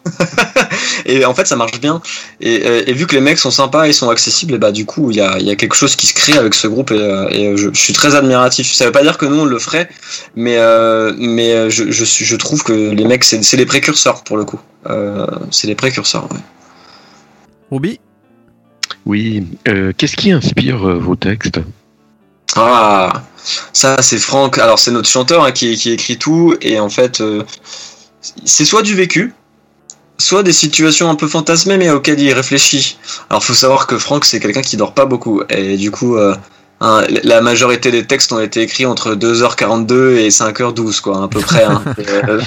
et en fait ça marche bien. Et, et vu que les mecs sont sympas, ils sont accessibles, et bah du coup il y a, y a quelque chose qui se crée avec ce groupe et, et, je, je suis très admiratif. Ça veut pas dire que nous on le ferait, mais euh, mais je, je trouve que les mecs c'est c'est les précurseurs pour le coup. Euh, c'est les précurseurs. Ouais. Ruby? Oui, euh, qu'est-ce qui inspire euh, vos textes? Ah, ça c'est Franck. Alors c'est notre chanteur hein, qui, écrit tout et en fait euh, c'est soit du vécu, soit des situations un peu fantasmées mais auxquelles il réfléchit. Alors faut savoir que Franck c'est quelqu'un qui dort pas beaucoup et du coup hein, la majorité des textes ont été écrits entre 2h42 et 5h12 quoi à peu près hein. Euh,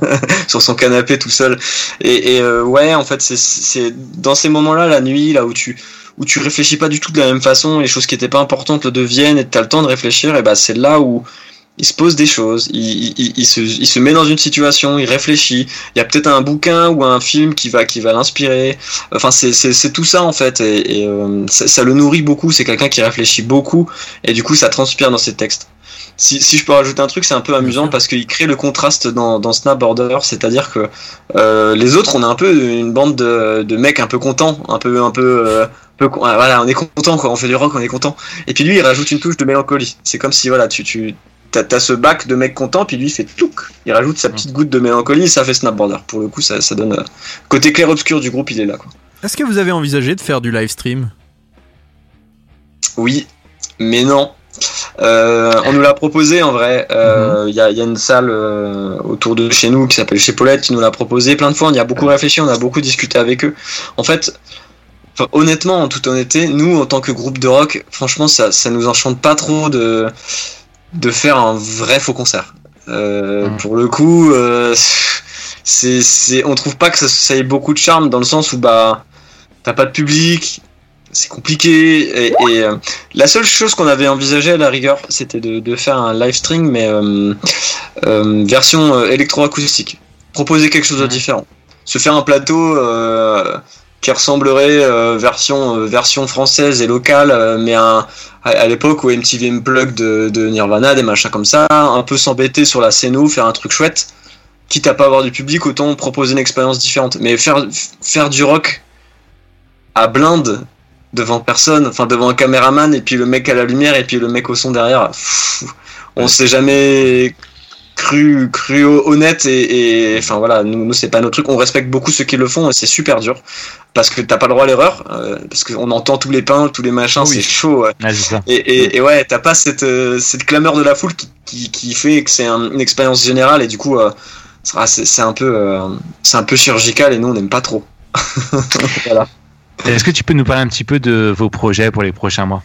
sur son canapé tout seul. Et, et, euh, ouais en fait c'est- c'est dans ces moments-là la nuit là où tu où tu réfléchis pas du tout de la même façon, les choses qui étaient pas importantes le deviennent et tu as le temps de réfléchir, et bah c'est là où il se pose des choses, il, il, se, il se met dans une situation, il réfléchit, il y a peut-être un bouquin ou un film qui va, qui va l'inspirer, enfin c'est, tout ça en fait, et, et, euh, ça, ça le nourrit beaucoup, c'est quelqu'un qui réfléchit beaucoup, et du coup ça transpire dans ses textes. Si, si je peux rajouter un truc, c'est un peu amusant parce qu'il crée le contraste dans, dans Snap c'est-à-dire que euh, les autres, on est un peu une bande de, de mecs un peu contents, un peu, un peu, euh, ah, voilà, on est content quoi, on fait du rock, on est content. Et puis lui, il rajoute une touche de mélancolie. C'est comme si voilà, tu, tu, t'as, t'as ce bac de mecs contents, puis lui il fait touc, il rajoute sa petite goutte de mélancolie, et ça fait Snap Border. Pour le coup, ça, ça donne euh, côté clair obscur du groupe, il est là quoi. Est-ce que vous avez envisagé de faire du live stream? Oui, mais non. Euh, on nous l'a proposé en vrai. Euh, Il y, a, il y a une salle euh, autour de chez nous qui s'appelle Chez Paulette qui nous l'a proposé plein de fois. On y a beaucoup réfléchi, on a beaucoup discuté avec eux. En fait, enfin, honnêtement, en toute honnêteté, nous en tant que groupe de rock, franchement, ça, ça nous enchante pas trop de de faire un vrai faux concert. Euh, Mhm. Pour le coup, euh, c'est, c'est, on trouve pas que ça, ça ait beaucoup de charme dans le sens où bah t'as pas de public, c'est compliqué. Et, et, euh, la seule chose qu'on avait envisagé à la rigueur, c'était de, de faire un live stream, mais euh, euh, version euh, électroacoustique. Proposer quelque chose de différent. Se faire un plateau euh, qui ressemblerait euh, version euh, version française et locale, euh, mais un, à, à l'époque où MTV Unplugged de, de Nirvana, des machins comme ça, un peu s'embêter sur la scéno, faire un truc chouette. Quitte à pas avoir du public, autant proposer une expérience différente. Mais faire faire du rock à blinde devant personne, enfin devant un caméraman et puis le mec à la lumière et puis le mec au son derrière. pff, on s'est jamais cru cru honnête et, et enfin voilà nous, nous c'est pas notre truc on respecte beaucoup ceux qui le font et c'est super dur parce que t'as pas le droit à l'erreur euh, parce qu'on entend tous les pains tous les machins Oui. c'est chaud ouais. Ça. et, et, et ouais t'as pas cette euh, cette clameur de la foule qui, qui, qui fait que c'est un- une expérience générale et du coup euh, c'est un peu c'est un peu chirurgical et nous on n'aime pas trop voilà Est-ce que tu peux nous parler un petit peu de vos projets pour les prochains mois?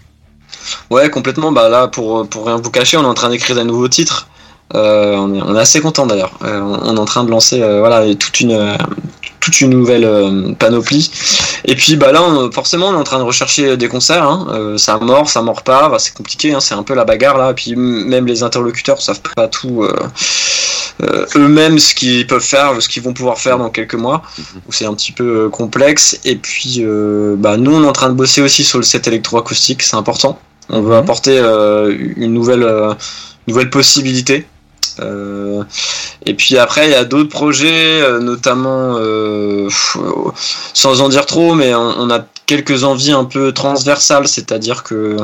Ouais, complètement. Bah là, pour, pour rien vous cacher, on est en train d'écrire des nouveaux titres. Euh, on, est, on est assez content d'ailleurs. Euh, on, est en train de lancer euh, voilà toute une toute une nouvelle panoplie. Et puis bah là, on- forcément, on est en train de rechercher des concerts. Hein. Ça mord, ça mord pas. Bah, c'est compliqué. Hein. C'est un peu la bagarre là. Et puis même les interlocuteurs savent pas tout eux-mêmes ce qu'ils peuvent faire, ce qu'ils vont pouvoir faire dans quelques mois. C'est un petit peu complexe. Et puis bah nous, on est en train de bosser aussi sur le set électroacoustique. C'est important. On veut Mhm. apporter une nouvelle nouvelle possibilité. Euh, et puis après, il y a d'autres projets, euh, notamment, euh, pff, sans en dire trop, mais on, on a quelques envies un peu transversales, c'est-à-dire que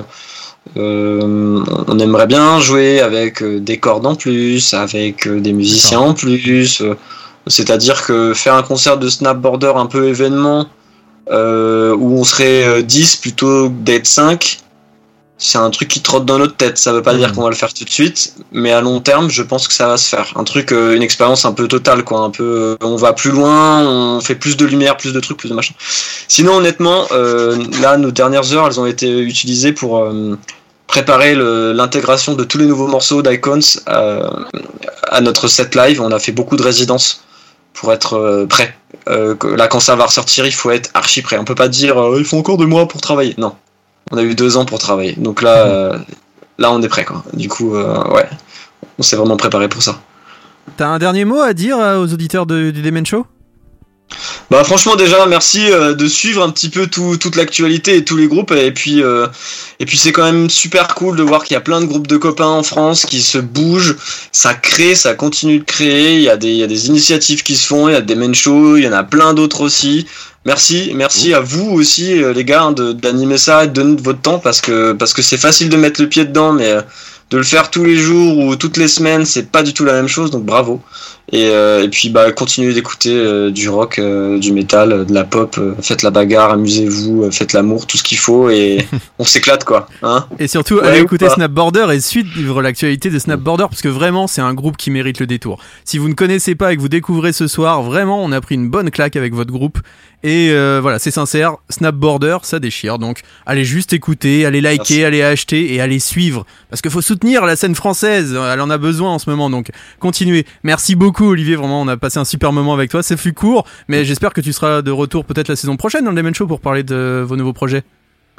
euh, on aimerait bien jouer avec des cordes en plus, avec des musiciens en plus. c'est-à-dire que faire un concert de Snap Border un peu événement, euh, où on serait euh, 10 plutôt que d'être 5, c'est un truc qui trotte dans notre tête. Ça veut pas Mhm. dire qu'on va le faire tout de suite, mais à long terme, je pense que ça va se faire. Un truc, euh, une expérience un peu totale, quoi. Un peu, euh, on va plus loin, on fait plus de lumière, plus de trucs, plus de machin. Sinon, honnêtement, euh, là, nos dernières heures, elles ont été utilisées pour préparer l'intégration de tous les nouveaux morceaux d'Icons à notre set live. On a fait beaucoup de résidences pour être prêt. Là, quand ça va ressortir, il faut être archi prêt. On peut pas dire il faut encore deux mois pour travailler. Non, on a eu deux ans pour travailler. Donc là, euh, là, on est prêt. Quoi. Du coup, euh, ouais, on s'est vraiment préparé pour ça. T'as un dernier mot à dire euh, aux auditeurs de- du Demen Show? Bah franchement déjà merci euh, de suivre un petit peu tout, toute l'actualité et tous les groupes. Et puis euh, et puis c'est quand même super cool de voir qu'il y a plein de groupes de copains en France qui se bougent, ça crée, ça continue de créer, il y a des il y a des initiatives qui se font, il y a des main shows, il y en a plein d'autres aussi. Merci, merci à vous aussi euh, les gars hein, d'animer ça et de donner votre temps parce que parce que c'est facile de mettre le pied dedans mais de le faire tous les jours ou toutes les semaines, c'est pas du tout la même chose, donc bravo. Et, euh, et puis bah continuez d'écouter euh, du rock, euh, du métal, de la pop, faites la bagarre, amusez-vous, faites l'amour, tout ce qu'il faut et on s'éclate quoi, hein Et surtout, Ouais, allez ou écouter pas. Snapborder et suivre l'actualité de Snapborder parce que vraiment, c'est un groupe qui mérite le détour. Si vous ne connaissez pas et que vous découvrez ce soir, vraiment, on a pris une bonne claque avec votre groupe. Et euh, voilà, c'est sincère, Snapborder, ça déchire. Donc, allez juste écouter, allez liker, Merci. allez acheter et allez suivre. Parce qu'il faut soutenir la scène française, elle en a besoin en ce moment. Donc, continuez. Merci beaucoup, Olivier. Vraiment, on a passé un super moment avec toi. Ça fut court, mais j'espère que tu seras de retour peut-être la saison prochaine dans le Demon Show pour parler de vos nouveaux projets.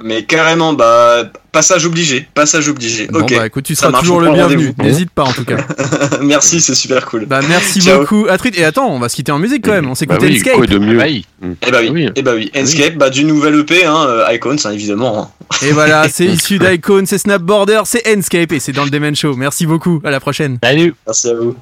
Mais carrément, bah passage obligé, passage obligé. Bon, ok. bah écoute, tu seras marche, toujours le bienvenu. N'hésite pas en tout cas. Merci, c'est super cool. Bah merci Ciao. beaucoup. À. Et attends, on va se quitter en musique quand même. On s'écoute Bah oui, quoi de mieux Bah oui. Eh bah oui, Oui. eh bah oui. Enscape, bah du nouvel EP, hein, euh, Icons, hein, évidemment. hein. Et voilà, c'est issu d'Icon, c'est Snapborder, c'est Enscape et c'est dans le Demen Show. Merci beaucoup. À la prochaine. Salut. Merci à vous.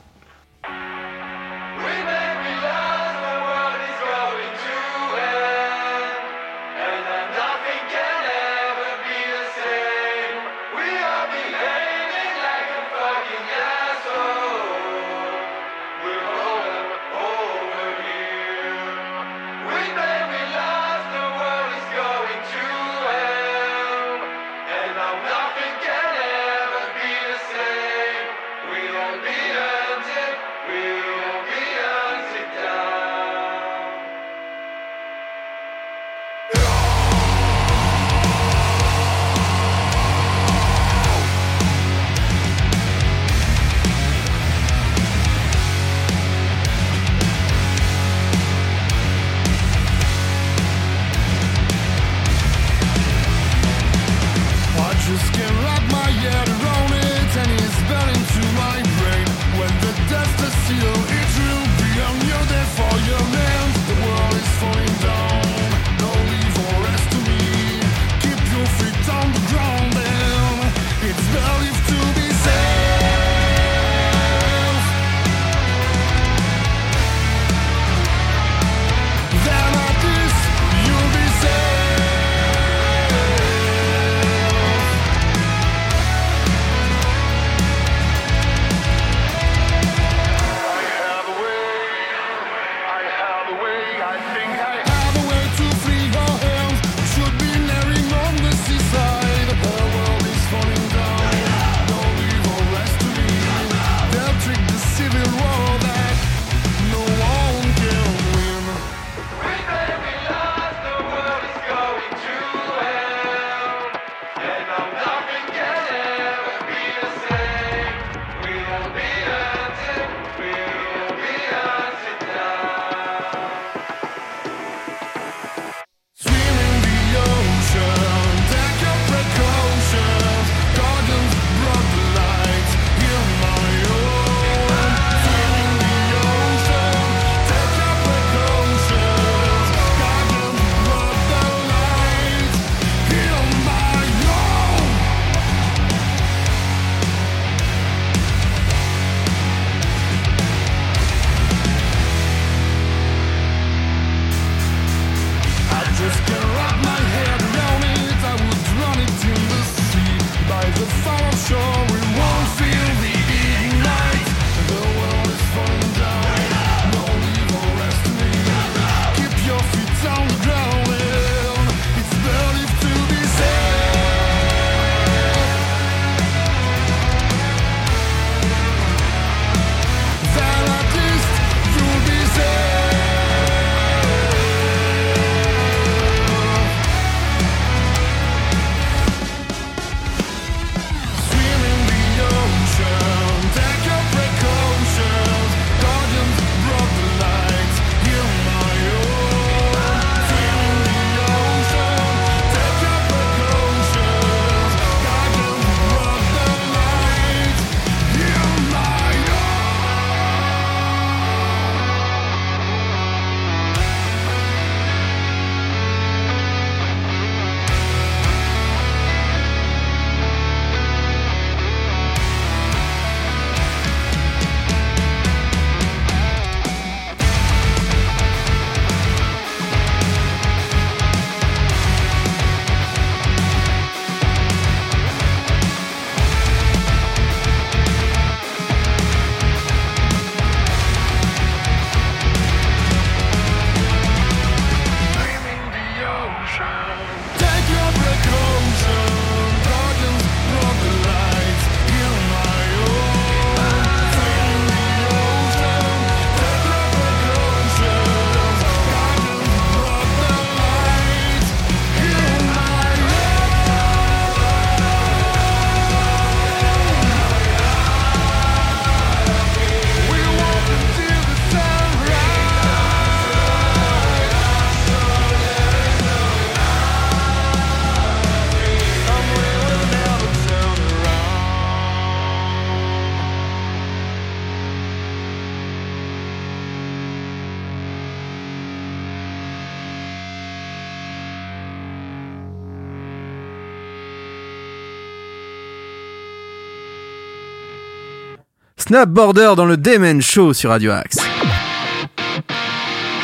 Snap Border dans le Demen Show sur Radio Axe.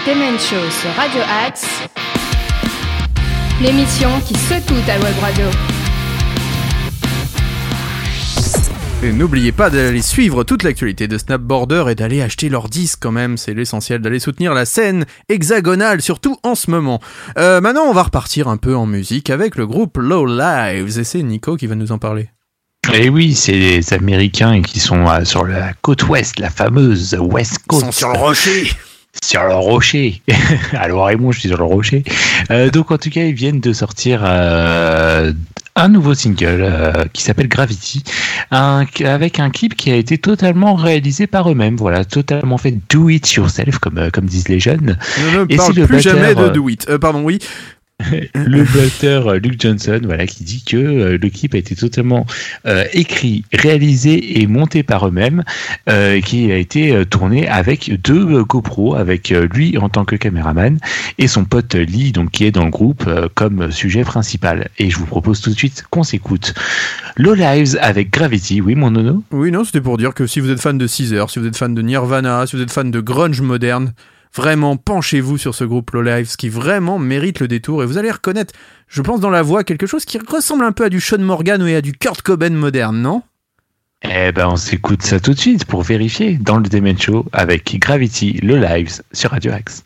Demen Show sur Radio Axe. L'émission qui secoue ta web radio. Et n'oubliez pas d'aller suivre toute l'actualité de Snap Border et d'aller acheter leurs disques quand même, c'est l'essentiel d'aller soutenir la scène hexagonale, surtout en ce moment. Euh, maintenant, on va repartir un peu en musique avec le groupe Low Lives et c'est Nico qui va nous en parler. Et oui, c'est les Américains qui sont euh, sur la côte ouest, la fameuse West Coast. rocher sur le rocher. Alors Raymond, je suis sur le rocher. Euh, donc en tout cas, ils viennent de sortir euh, un nouveau single euh, qui s'appelle Gravity, un- avec un clip qui a été totalement réalisé par eux-mêmes. Voilà, totalement fait do it yourself, comme, comme disent les jeunes. Ne Et parle le plus jamais de Do It. Pardon, oui. Le batteur euh, Luke Johnson, voilà, qui dit que euh, le clip a été totalement euh, écrit, réalisé et monté par eux-mêmes, euh, qui a été euh, tourné avec deux GoPro, avec lui en tant que caméraman et son pote Lee, donc qui est dans le groupe comme sujet principal. Et je vous propose tout de suite qu'on s'écoute Low Lives avec Gravity. Oui, mon nono? Oui, non, c'était pour dire que si vous êtes fan de Caesar, si vous êtes fan de Nirvana, si vous êtes fan de grunge moderne, vraiment penchez-vous sur ce groupe Low Lives qui vraiment mérite le détour et vous allez reconnaître, je pense dans la voix, quelque chose qui ressemble un peu à du Sean Morgan et à du Kurt Cobain moderne, non? Eh ben, on s'écoute ça tout de suite pour vérifier dans le Demen Show avec Gravity, Low Lives sur Radio Axe.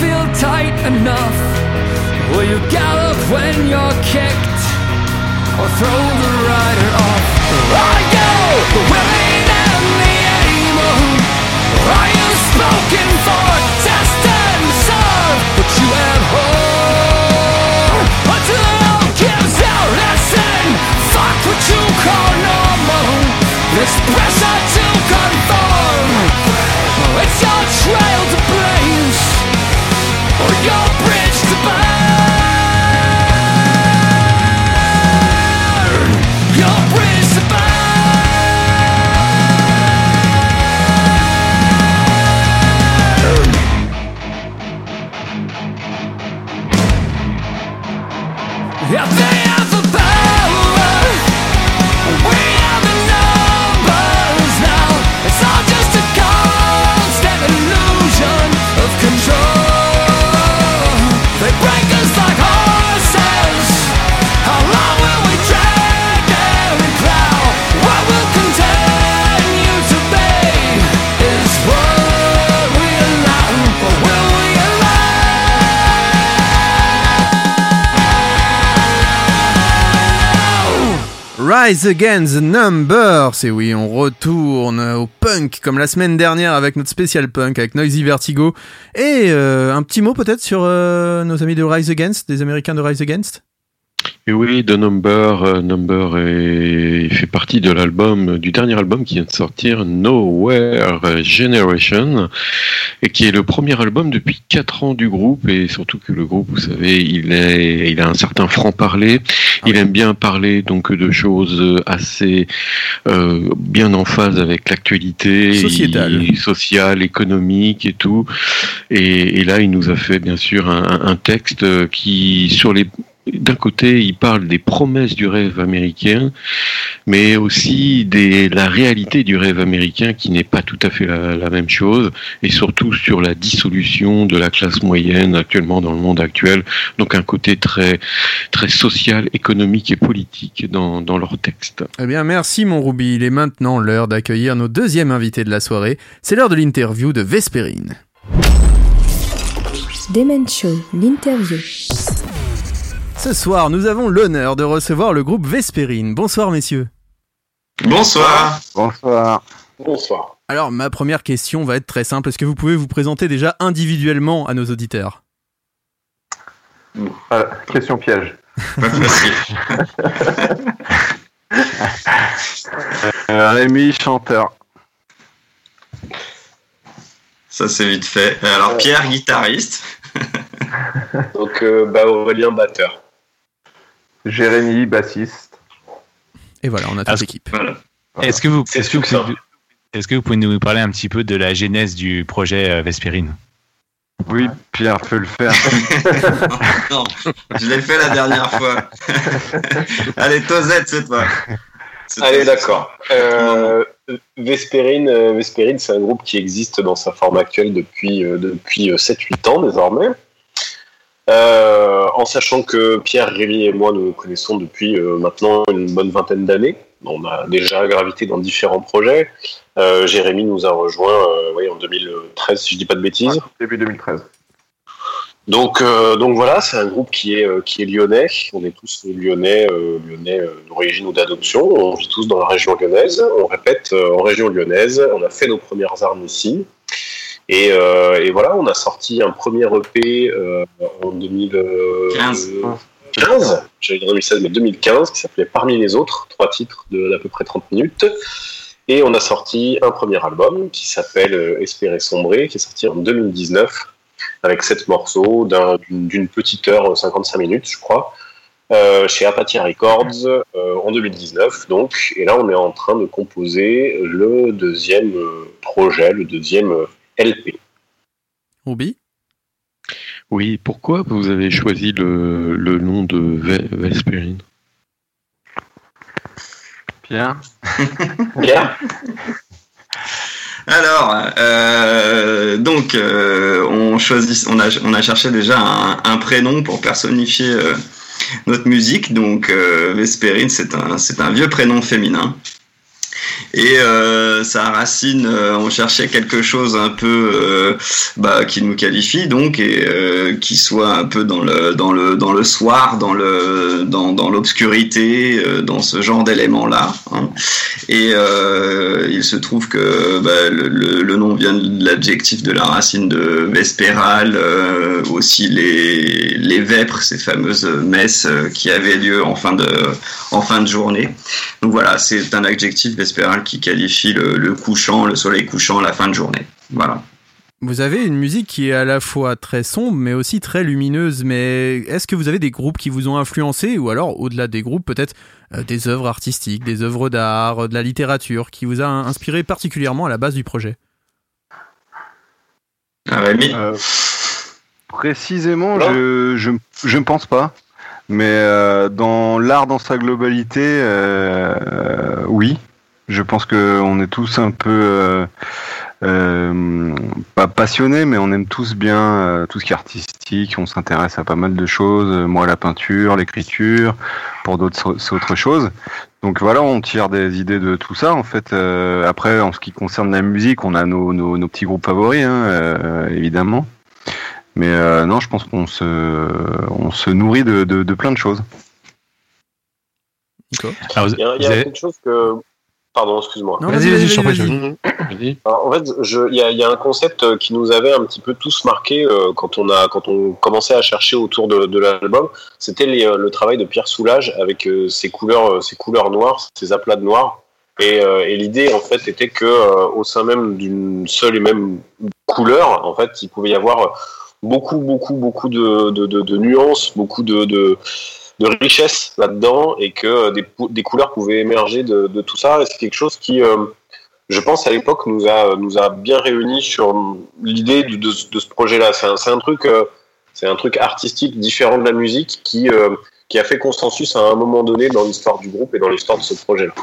feel tight enough? Will you gallop when you're kicked? Or throw the rider off? I go, the willing and the able. I am spoken for, test and serve. But you have hope until it all gives out. Listen, fuck what you call normal. This pressure to or your bridge to burn. Rise Against the Numbers. Et oui, on retourne au punk comme la semaine dernière avec notre spécial punk avec Noisy Vertigo. Et euh, un petit mot peut-être sur euh, nos amis de Rise Against, des Américains de Rise Against? Et oui, The Number, euh, Number est- il fait partie de l'album, du dernier album qui vient de sortir, Nowhere Generation, et qui est le premier album depuis 4 ans du groupe, et surtout que le groupe, vous savez, il, est, il a un certain franc-parler, il aime bien parler donc de choses assez euh, bien en phase avec l'actualité Sociétale. sociale, économique et tout. Et, et là, il nous a fait bien sûr un, un- texte qui, sur les, d'un côté, il parle des promesses du rêve américain, mais aussi des, la réalité du rêve américain qui n'est pas tout à fait la, la même chose, et surtout sur la dissolution de la classe moyenne actuellement dans le monde actuel. Donc un côté très, très social, économique et politique dans, dans leur texte. Eh bien, merci mon Ruby. Il est maintenant l'heure d'accueillir nos deuxièmes invités de la soirée. C'est l'heure de l'interview de Vespérine. Demen Show, l'interview. Ce soir, nous avons l'honneur de recevoir le groupe Vespérine. Bonsoir messieurs. Bonsoir. Bonsoir. Bonsoir. Alors, ma première question va être très simple. Est-ce que vous pouvez vous présenter déjà individuellement à nos auditeurs? Ah, question piège. Euh, Rémi, chanteur. Ça c'est vite fait. Alors Pierre, guitariste. Donc, euh, bah, Aurélien, batteur. Jérémy, bassiste. Et voilà, on a toute l'équipe. Voilà. Est-ce que vous, que, que pouvez nous parler un petit peu de la genèse du projet euh, Vespérine Oui, Pierre peut le faire. non, je l'ai fait la dernière fois. Allez, Tosette fois. C'est Allez, toi, d'accord. Euh, Vespérine, euh, Vespérine, c'est un groupe qui existe dans sa forme actuelle depuis, depuis euh, 7-8 ans désormais. Euh, en sachant que Pierre, Rémi et moi nous connaissons depuis euh, maintenant une bonne vingtaine d'années. On a déjà gravité dans différents projets. Euh, Jérémy nous a rejoint oui, en 2013, si je dis pas de bêtises. Début 2013. Donc, donc voilà, c'est un groupe qui est, qui est lyonnais. On est tous lyonnais, lyonnais d'origine ou d'adoption. On vit tous dans la région lyonnaise. On répète en région lyonnaise. On a fait nos premières armes ici. Et, euh, et voilà, on a sorti un premier EP euh, en 2015. 15, j'allais dire 2016, mais 2015, qui s'appelait Parmi les autres, trois titres d'à peu près 30 minutes. Et on a sorti un premier album qui s'appelle euh, Espérer sombrer, qui est sorti en 2019 avec sept morceaux d'un- d'une petite heure, 55 minutes, je crois, euh, chez Apathia Records euh, en 2019. Donc, et là, on est en train de composer le deuxième projet, le deuxième LP. Oui, pourquoi vous avez choisi le, le nom de Ve- Vespérine? Pierre? Pierre? Alors, euh, donc, euh, on choisit, on a, on a cherché déjà un, un prénom pour personnifier euh, notre musique. Donc, euh, Vespérine, c'est un, c'est un vieux prénom féminin. Et euh, sa racine, euh, on cherchait quelque chose un peu euh, bah, qui nous qualifie donc et euh, qui soit un peu dans le dans le dans le soir, dans le dans dans l'obscurité, dans ce genre d'éléments là. hein. Et il se trouve que bah, le, le- nom vient de l'adjectif de la racine de vespéral, aussi les, les vêpres, ces fameuses messes qui avaient lieu en fin de, en fin de journée. Donc voilà, c'est un adjectif vespéral qui qualifie le, le couchant, le soleil couchant, la fin de journée. Voilà. Vous avez une musique qui est à la fois très sombre mais aussi très lumineuse. Mais est-ce que vous avez des groupes qui vous ont influencé ou alors au-delà des groupes peut-être euh, des œuvres artistiques, des œuvres d'art, euh, de la littérature qui vous a inspiré particulièrement à la base du projet? Ah, Rémi Euh, précisément, Non. je, je je ne pense pas. Mais euh, dans l'art dans sa globalité, euh, oui. Je pense que on est tous un peu euh, euh, pas passionnés, mais on aime tous bien euh, tout ce qui est artistique. On s'intéresse à pas mal de choses. Moi, la peinture, l'écriture. Pour d'autres, c'est autre chose. Donc voilà, on tire des idées de tout ça. En fait, Euh, après, en ce qui concerne la musique, on a nos, nos, nos petits groupes favoris, hein, euh, évidemment. Mais euh, non, je pense qu'on se, on se nourrit de, de, de plein de choses. Alors, Il y a, il y vous a avez- quelque chose que. Pardon, excuse-moi. Vas-y, vas-y, vas-y, je vas-y. En fait, il y, a- il y a un concept euh, qui nous avait un petit peu tous marqué euh, quand on a quand on commençait à chercher autour de, de l'album. C'était les, euh, le travail de Pierre Soulages avec euh, ses couleurs, euh, ses couleurs noires, ses aplats de noir. Et, euh, et l'idée, en fait, était que euh, au sein même d'une seule et même couleur, en fait, il pouvait y avoir beaucoup, beaucoup, beaucoup de, de, de, de nuances, beaucoup de, de, richesse là-dedans, et que euh, des, couleurs pouvaient émerger de, tout ça. C'est quelque chose qui, euh, je pense, à l'époque, nous a, nous a bien réunis sur l'idée de, ce- projet-là. C'est un, c'est un truc, euh, c'est un truc artistique différent de la musique qui, qui a fait consensus à un moment donné dans l'histoire du groupe et dans l'histoire de ce projet-là.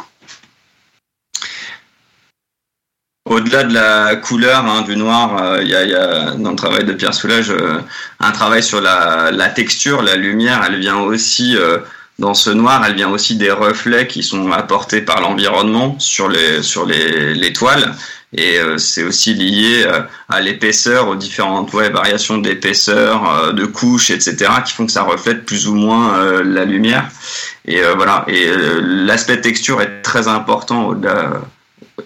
Au-delà de la couleur hein, du noir, euh, il y, y a dans le travail de Pierre Soulages euh, un travail sur la, la texture, la lumière. Elle vient aussi euh, dans ce noir, elle vient aussi des reflets qui sont apportés par l'environnement sur les sur les, les toiles. Et c'est aussi lié à l'épaisseur, aux différentes variations d'épaisseur, de couches, etc., qui font que ça reflète plus ou moins la lumière. Et voilà. Et l'aspect texture est très important au-delà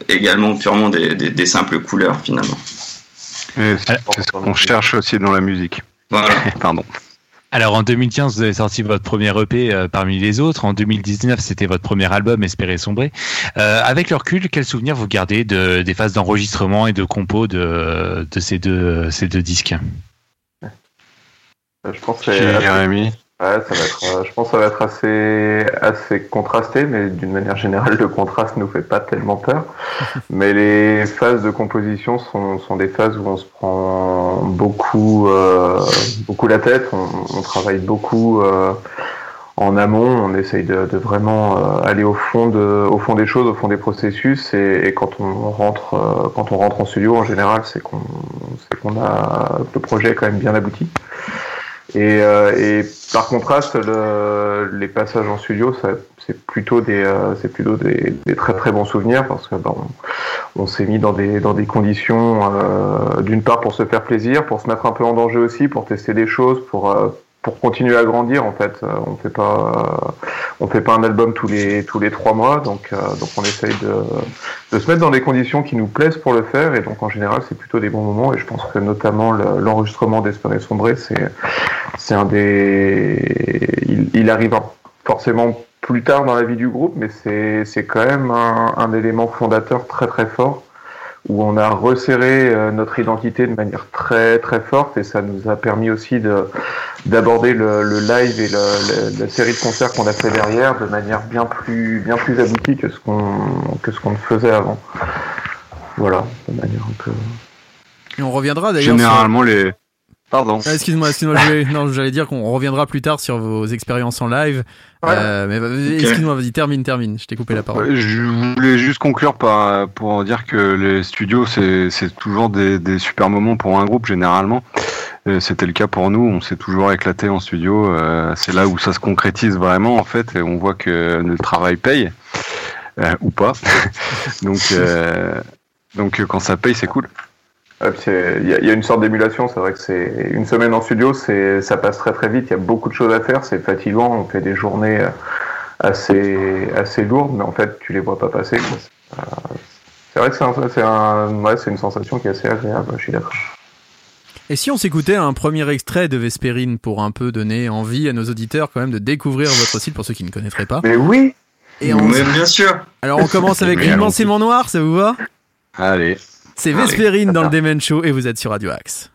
également purement des, des, des simples couleurs finalement. C'est ce qu'on cherche aussi dans la musique. Voilà. Pardon. Alors en 2015, vous avez sorti votre premier EP euh, parmi les autres. En 2019, c'était votre premier album, Espérer sombrer. Euh, avec le recul, quel souvenir vous gardez de, des phases d'enregistrement et de compo de, de ces, deux, ces deux disques? Euh, Je pense que c'est Jérémy. Ouais, ça va être, euh, je pense que ça va être assez, assez contrasté, mais d'une manière générale, le contraste nous fait pas tellement peur. Mais les phases de composition sont, sont des phases où on se prend beaucoup, euh, beaucoup la tête, on, on travaille beaucoup euh, en amont, on essaye de, de vraiment euh, aller au fond, de, au fond des choses, au fond des processus, et, et quand on rentre, euh, quand on rentre en studio, en général, c'est qu'on, c'est qu'on a le projet est quand même bien abouti. Et, euh, et par contraste, le, les passages en studio, c'est plutôt des, euh, c'est plutôt des, des très très bons souvenirs parce que ben, on, on s'est mis dans des dans des conditions euh, d'une part pour se faire plaisir, pour se mettre un peu en danger aussi, pour tester des choses, pour pour continuer à grandir en fait. Euh, on fait pas on fait pas un album tous les tous les trois mois, donc euh, donc on essaye de de se mettre dans des conditions qui nous plaisent pour le faire et donc en général c'est plutôt des bons moments et je pense que notamment le- l'enregistrement d'Espérer sombrer c'est c'est un des il, il arrive en- forcément plus tard dans la vie du groupe mais c'est c'est quand même un, un élément fondateur très très fort où on a resserré euh, notre identité de manière très très forte et ça nous a permis aussi de d'aborder le, le live et le- le- la série de concerts qu'on a fait derrière de manière bien plus bien plus aboutie que ce qu'on que ce qu'on faisait avant. Voilà, de manière un peu. Et on reviendra d'ailleurs. Généralement, les. Pardon. Ah, excuse-moi, excuse-moi, non, j'allais dire qu'on reviendra plus tard sur vos expériences en live. Euh, mais excuse-moi, vas-y, termine, termine. Je t'ai coupé la parole. Ouais, Je voulais juste conclure par, pour dire que les studios, c'est c'est toujours des, des super moments pour un groupe, généralement. Euh, C'était le cas pour nous, on s'est toujours éclaté en studio. euh, c'est là où ça se concrétise vraiment, en fait, et on voit que le travail paye, euh, ou pas. donc, euh, donc, euh, quand ça paye, c'est cool. C'est- Il y, a- il y a une sorte d'émulation, c'est vrai que c'est une semaine en studio, c'est ça passe très très vite, il y a beaucoup de choses à faire, c'est fatigant, on fait des journées euh, assez assez lourdes, mais en fait tu les vois pas passer. C'est euh, c'est vrai que c'est un, un, ouais, c'est une sensation qui est assez agréable, je suis d'accord. Et si on s'écoutait un premier extrait de Vespérine pour un peu donner envie à nos auditeurs quand même de découvrir votre site pour ceux qui ne connaîtraient pas? Mais oui Et on... Mais bien sûr. Alors on commence avec l'immensément noir, ça vous va? Allez. C'est Allez. Vespérine dans le Demen Show et vous êtes sur Radio Axe.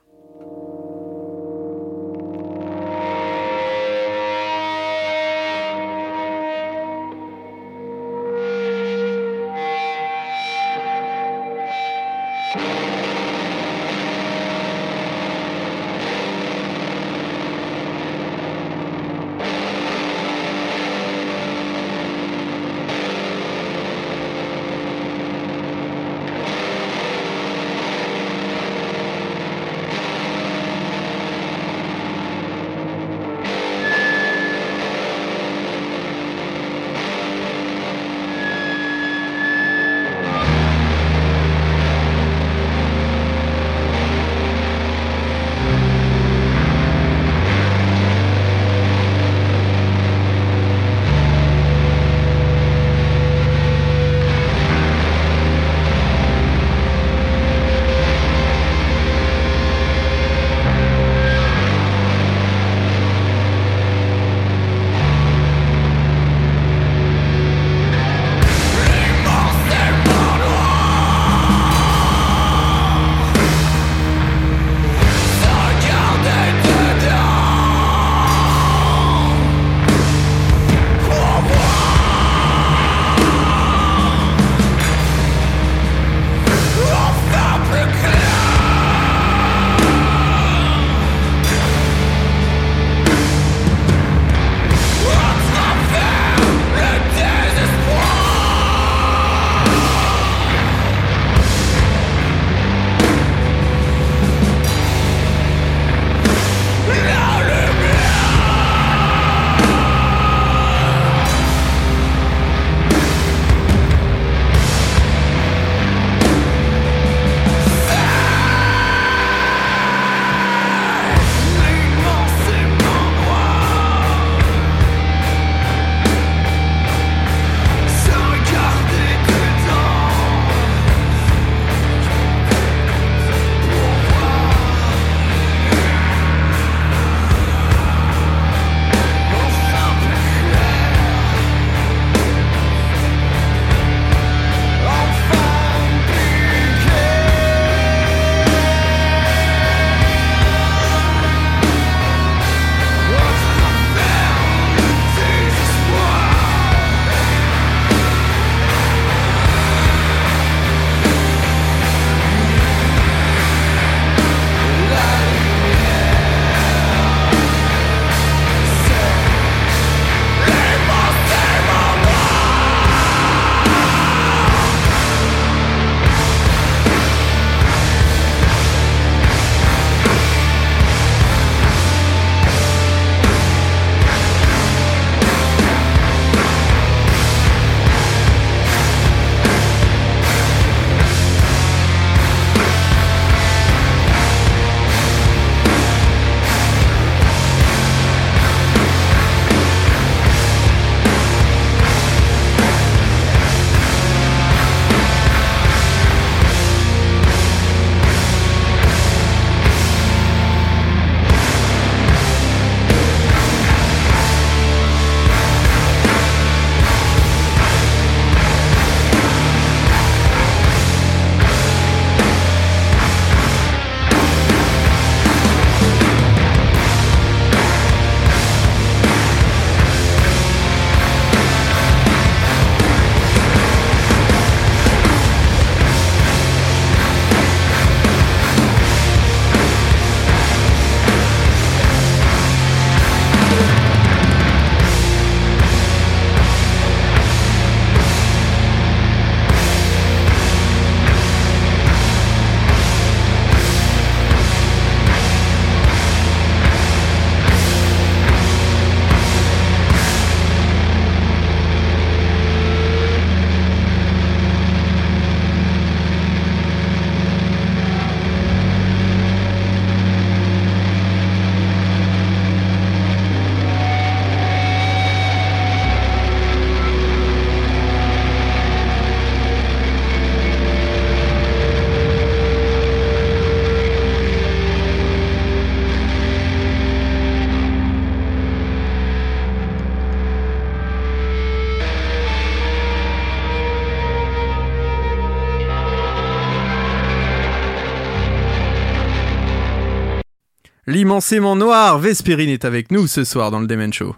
L'immensément noir Vespérine est avec nous ce soir dans le Demen Show.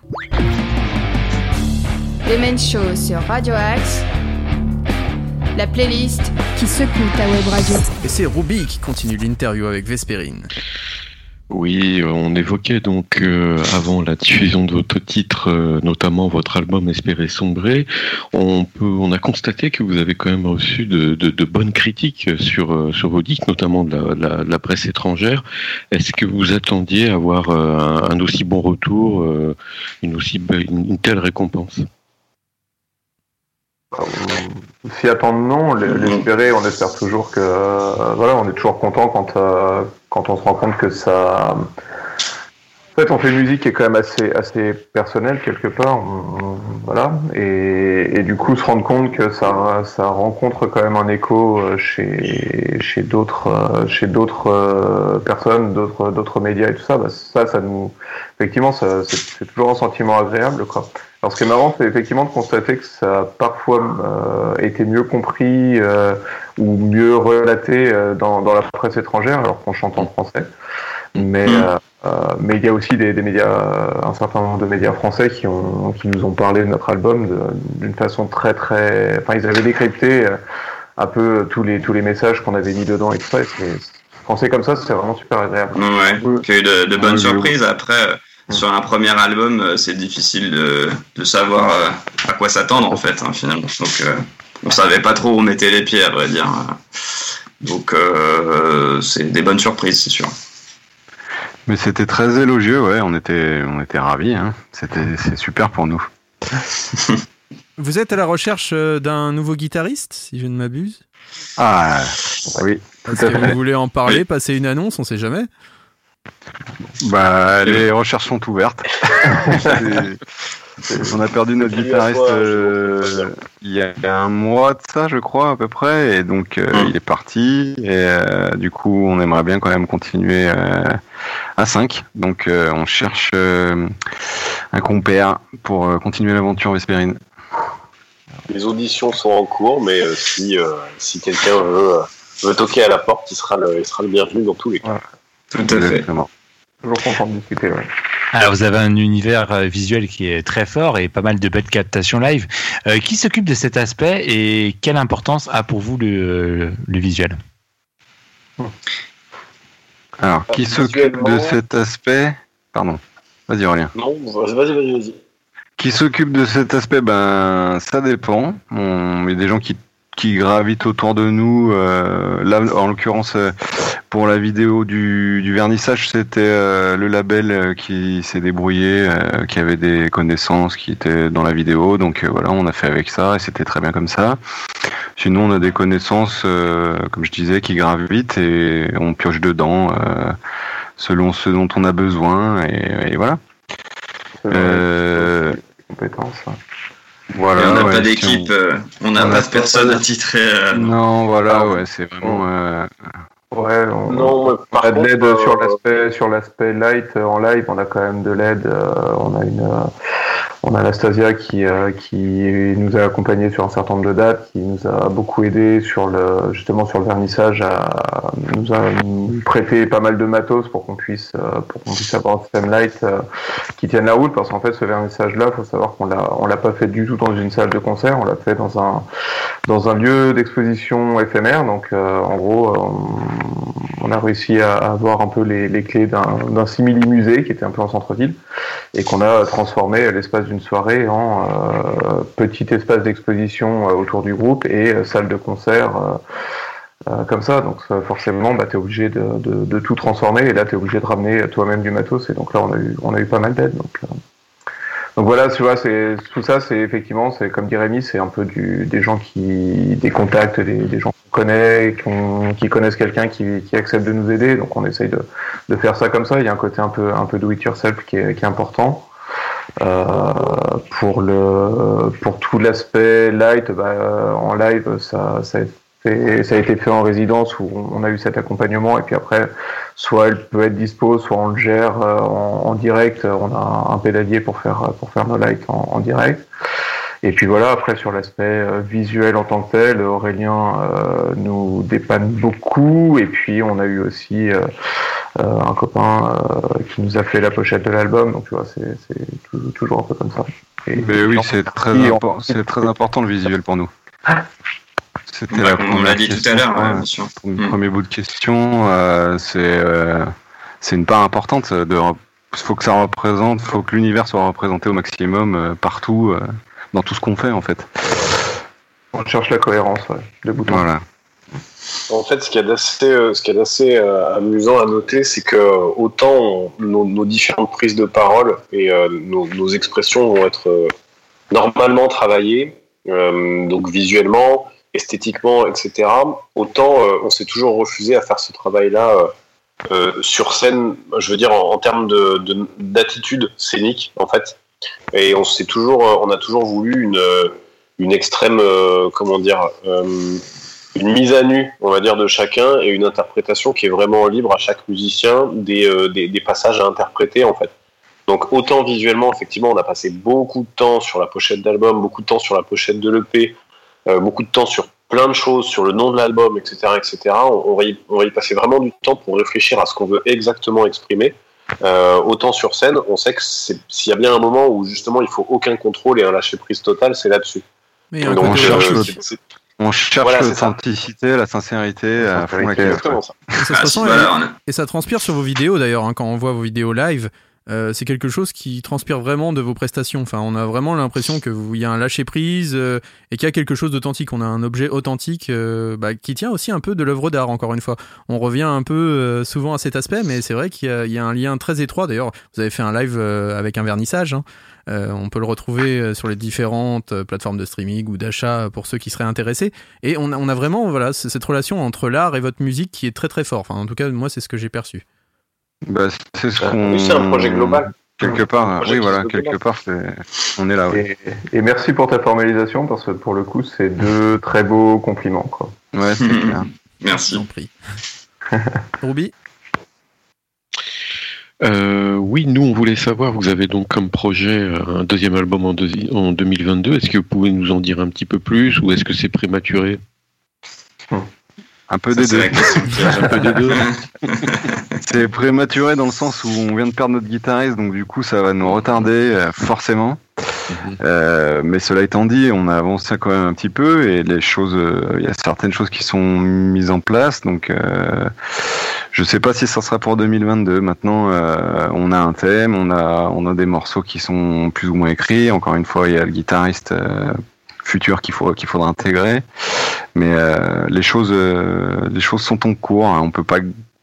Demen Show sur Radio Axe. La playlist qui secoue ta web radio. Et c'est Ruby qui continue l'interview avec Vespérine. Oui, on évoquait donc euh, avant la diffusion de votre titre, euh, notamment votre album Espérer sombrer, on peut, on a constaté que vous avez quand même reçu de, bonnes critiques sur euh, vos disques, notamment de la, la- la presse étrangère. Est-ce que vous attendiez avoir euh, un, un aussi bon retour, une aussi une, une telle récompense? S'y attendre, non. L'espérer, on espère toujours que. euh, voilà, on est toujours content quand, euh, quand on se rend compte que ça. En fait, on fait une musique qui est quand même assez, assez personnelle quelque part. voilà. Et, et du coup, se rendre compte que ça, ça rencontre quand même un écho euh, chez, chez d'autres chez d'autres personnes, d'autres d'autres médias et tout ça, bah, ça, ça nous. Effectivement, c'est toujours un sentiment agréable, quoi. Alors, ce qui est marrant, c'est effectivement de constater que ça a parfois euh, été mieux compris euh, ou mieux relaté euh, dans, dans la presse étrangère, alors qu'on chante en français. Mais euh, euh, mais il y a aussi des, des médias, un certain nombre de médias français qui ont qui nous ont parlé de notre album d'une façon très très. Enfin, ils avaient décrypté euh, un peu tous les tous les messages qu'on avait mis dedans et tout ça. Et c'est comme ça, c'est vraiment super agréable. Ouais, a eu de, de bonnes surprises. Après, euh, sur un premier album, euh, c'est difficile de, de savoir euh, à quoi s'attendre en fait, hein, finalement. Donc, euh, on savait pas trop où on mettait les pieds, à vrai dire. Donc, euh, c'est des bonnes surprises, c'est sûr. Mais c'était très élogieux, ouais, on était, on était ravis. Hein. C'était, c'est super pour nous. Vous êtes à la recherche d'un nouveau guitariste, si je ne m'abuse? Ah, oui. À que vous voulez en parler, passer une annonce, on sait jamais Bah, les recherches sont ouvertes. On a perdu notre guitariste euh, il y a un mois de ça, je crois, à peu près, et donc euh, il est parti. Et euh, du coup, on aimerait bien quand même continuer à 5. Donc, on cherche un compère pour continuer l'aventure Vespérine. Les auditions sont en cours, mais si, si quelqu'un veut, veut toquer à la porte, il sera le, il sera le bienvenu dans tous les cas. Tout à fait. Toujours content de discuter, ouais. Alors vous avez un univers euh, visuel qui est très fort et pas mal de belles captations live. Euh, qui s'occupe de cet aspect et quelle importance a pour vous le, le visuel? Alors, qui s'occupe de cet aspect? Pardon. Vas-y, Aurélien. Non, vas-y, vas-y, vas-y. vas-y. Qui s'occupe de cet aspect Ben, ça dépend. On- Il y a des gens qui, qui gravitent autour de nous. euh, là, en l'occurrence, euh, pour la vidéo du, du vernissage, c'était euh, le label qui s'est débrouillé, euh, qui avait des connaissances, qui étaient dans la vidéo. Donc voilà, on a fait avec ça et c'était très bien comme ça. Sinon, on a des connaissances, comme je disais, qui gravitent et on pioche dedans selon ce dont on a besoin et, et voilà. Euh, compétences. Voilà, Et on n'a ouais, pas si d'équipe, on- euh, on n'a pas de personne attitrée. euh, Non, voilà, ouais, c'est vraiment. euh, Ouais, on, Non, on a de l'aide euh, sur l'aspect sur l'aspect light euh, en live. On a quand même de l'aide. euh, on a une euh, on a Anastasia qui euh, qui nous a accompagnés sur un certain nombre de dates, qui nous a beaucoup aidé sur le justement sur le vernissage, à, nous a prêté pas mal de matos pour qu'on puisse euh, pour qu'on puisse avoir un système light euh, qui tienne la route. Parce qu'en fait, ce vernissage-là, faut savoir qu'on l'a on l'a pas fait du tout dans une salle de concert. On l'a fait dans un dans un lieu d'exposition éphémère. Donc, euh, en gros, euh, on- on a réussi à avoir un peu les, les clés d'un d'un simili-musée qui était un peu en centre-ville et qu'on a transformé l'espace d'une soirée en euh, petit espace d'exposition euh, autour du groupe et euh, salle de concert. comme ça, donc forcément, bah, tu es obligé de, tout transformer et là, tu es obligé de ramener toi-même du matos et donc là, on a eu, on a eu pas mal d'aide. Donc, donc voilà, tu vois, c'est tout ça, c'est effectivement, c'est comme dit Rémi, c'est un peu des gens qui, des contacts, des, gens qu'on connaît, qui, qui connaissent quelqu'un qui, accepte de nous aider. Donc on essaye de, faire ça comme ça. Il y a un côté un peu, un peu do it yourself qui est important. Euh, pour le, pour tout l'aspect light, bah, euh, en live, ça, ça a été, fait en résidence où on a eu cet accompagnement et puis après, soit elle peut être dispo, soit on le gère euh, en, direct. On a un pédalier pour faire pour faire nos lights en, en direct. Et puis voilà, après sur l'aspect visuel en tant que tel, Aurélien euh, nous dépanne beaucoup. Et puis on a eu aussi euh, un copain euh, qui nous a fait la pochette de l'album. Donc tu vois, c'est c'est tou- toujours un peu comme ça. Et- Mais oui, c'est très, impor- c'est très important le visuel pour nous. C'était comme on l'a dit tout à l'heure, ouais, ouais. bien sûr. Pour le Mm. premier bout de question, euh, c'est euh, c'est une part importante. De, faut que ça représente, faut que l'univers soit représenté au maximum euh, partout, euh, dans tout ce qu'on fait en fait. On cherche la cohérence, ouais, de bout en bout. Voilà. En fait, ce qu'il y a d'assez, euh, ce a d'assez euh, amusant à noter, c'est que euh, autant nos, différentes prises de parole et nos, expressions vont être normalement travaillées, donc visuellement, esthétiquement, etc. Autant on s'est toujours refusé à faire ce travail-là sur scène. Je veux dire en, termes de, de- d'attitude scénique, en fait. Et on s'est toujours, on a toujours voulu une, une extrême, comment dire. Une mise à nu, on va dire, de chacun et une interprétation qui est vraiment libre à chaque musicien des, euh, des, des passages à interpréter en fait. Donc autant visuellement, effectivement, on a passé beaucoup de temps sur la pochette d'album, beaucoup de temps sur la pochette de l'EP, euh, beaucoup de temps sur plein de choses, sur le nom de l'album, etc., etc. On, on, va y, on va y passer vraiment du temps pour réfléchir à ce qu'on veut exactement exprimer. Euh, autant sur scène, on sait que s'il y a bien un moment où justement il faut aucun contrôle et un lâcher prise total, c'est là-dessus. Mais il y a un on cherche euh, Voilà, l'authenticité, la sincérité à fond la exactement ça. Et ça, se Ah, et ça transpire sur vos vidéos d'ailleurs, hein, quand on voit vos vidéos live. Euh, c'est quelque chose qui transpire vraiment de vos prestations. Enfin, on a vraiment l'impression que vous- il y a un lâcher prise euh, et qu'il y a quelque chose d'authentique. On a un objet authentique euh, bah, qui tient aussi un peu de l'œuvre d'art. Encore une fois, on revient un peu euh, souvent à cet aspect, mais c'est vrai qu'il y, y a un lien très étroit. D'ailleurs, vous avez fait un live euh, avec un vernissage. hein. On peut le retrouver sur les différentes plateformes de streaming ou d'achat pour ceux qui seraient intéressés. Et on a, on a vraiment voilà cette relation entre l'art et votre musique qui est très très fort. Enfin, en tout cas, moi, c'est ce que j'ai perçu. Bah, c'est ce Oui, qu'on. c'est un projet global. Quelque part, oui, voilà, quelque part, c'est- on est là. Et, et merci pour ta formalisation parce que pour le coup, c'est deux très beaux compliments. Quoi. Ouais, c'est clair. Merci. Prie. Ruby? Euh, oui, nous, on voulait savoir, vous avez donc comme projet euh, un deuxième album en, deuxi- en 2022. Est-ce que vous pouvez nous en dire un petit peu plus ou est-ce que c'est prématuré? Un peu Ça, des c'est deux. la question piège. Un peu des deux C'est prématuré dans le sens où on vient de perdre notre guitariste, donc du coup ça va nous retarder euh, forcément. Euh, mais cela étant dit, on a avancé quand même un petit peu et les choses, euh, il y a certaines choses qui sont mises en place. Donc, euh, je sais pas si ça sera pour 2022. Maintenant, euh, on a un thème, on a, on a des morceaux qui sont plus ou moins écrits. Encore une fois, il y a le guitariste euh, futur qu'il faut, qu'il faudra intégrer. Mais euh, les choses, euh, les choses sont en cours. hein. On peut pas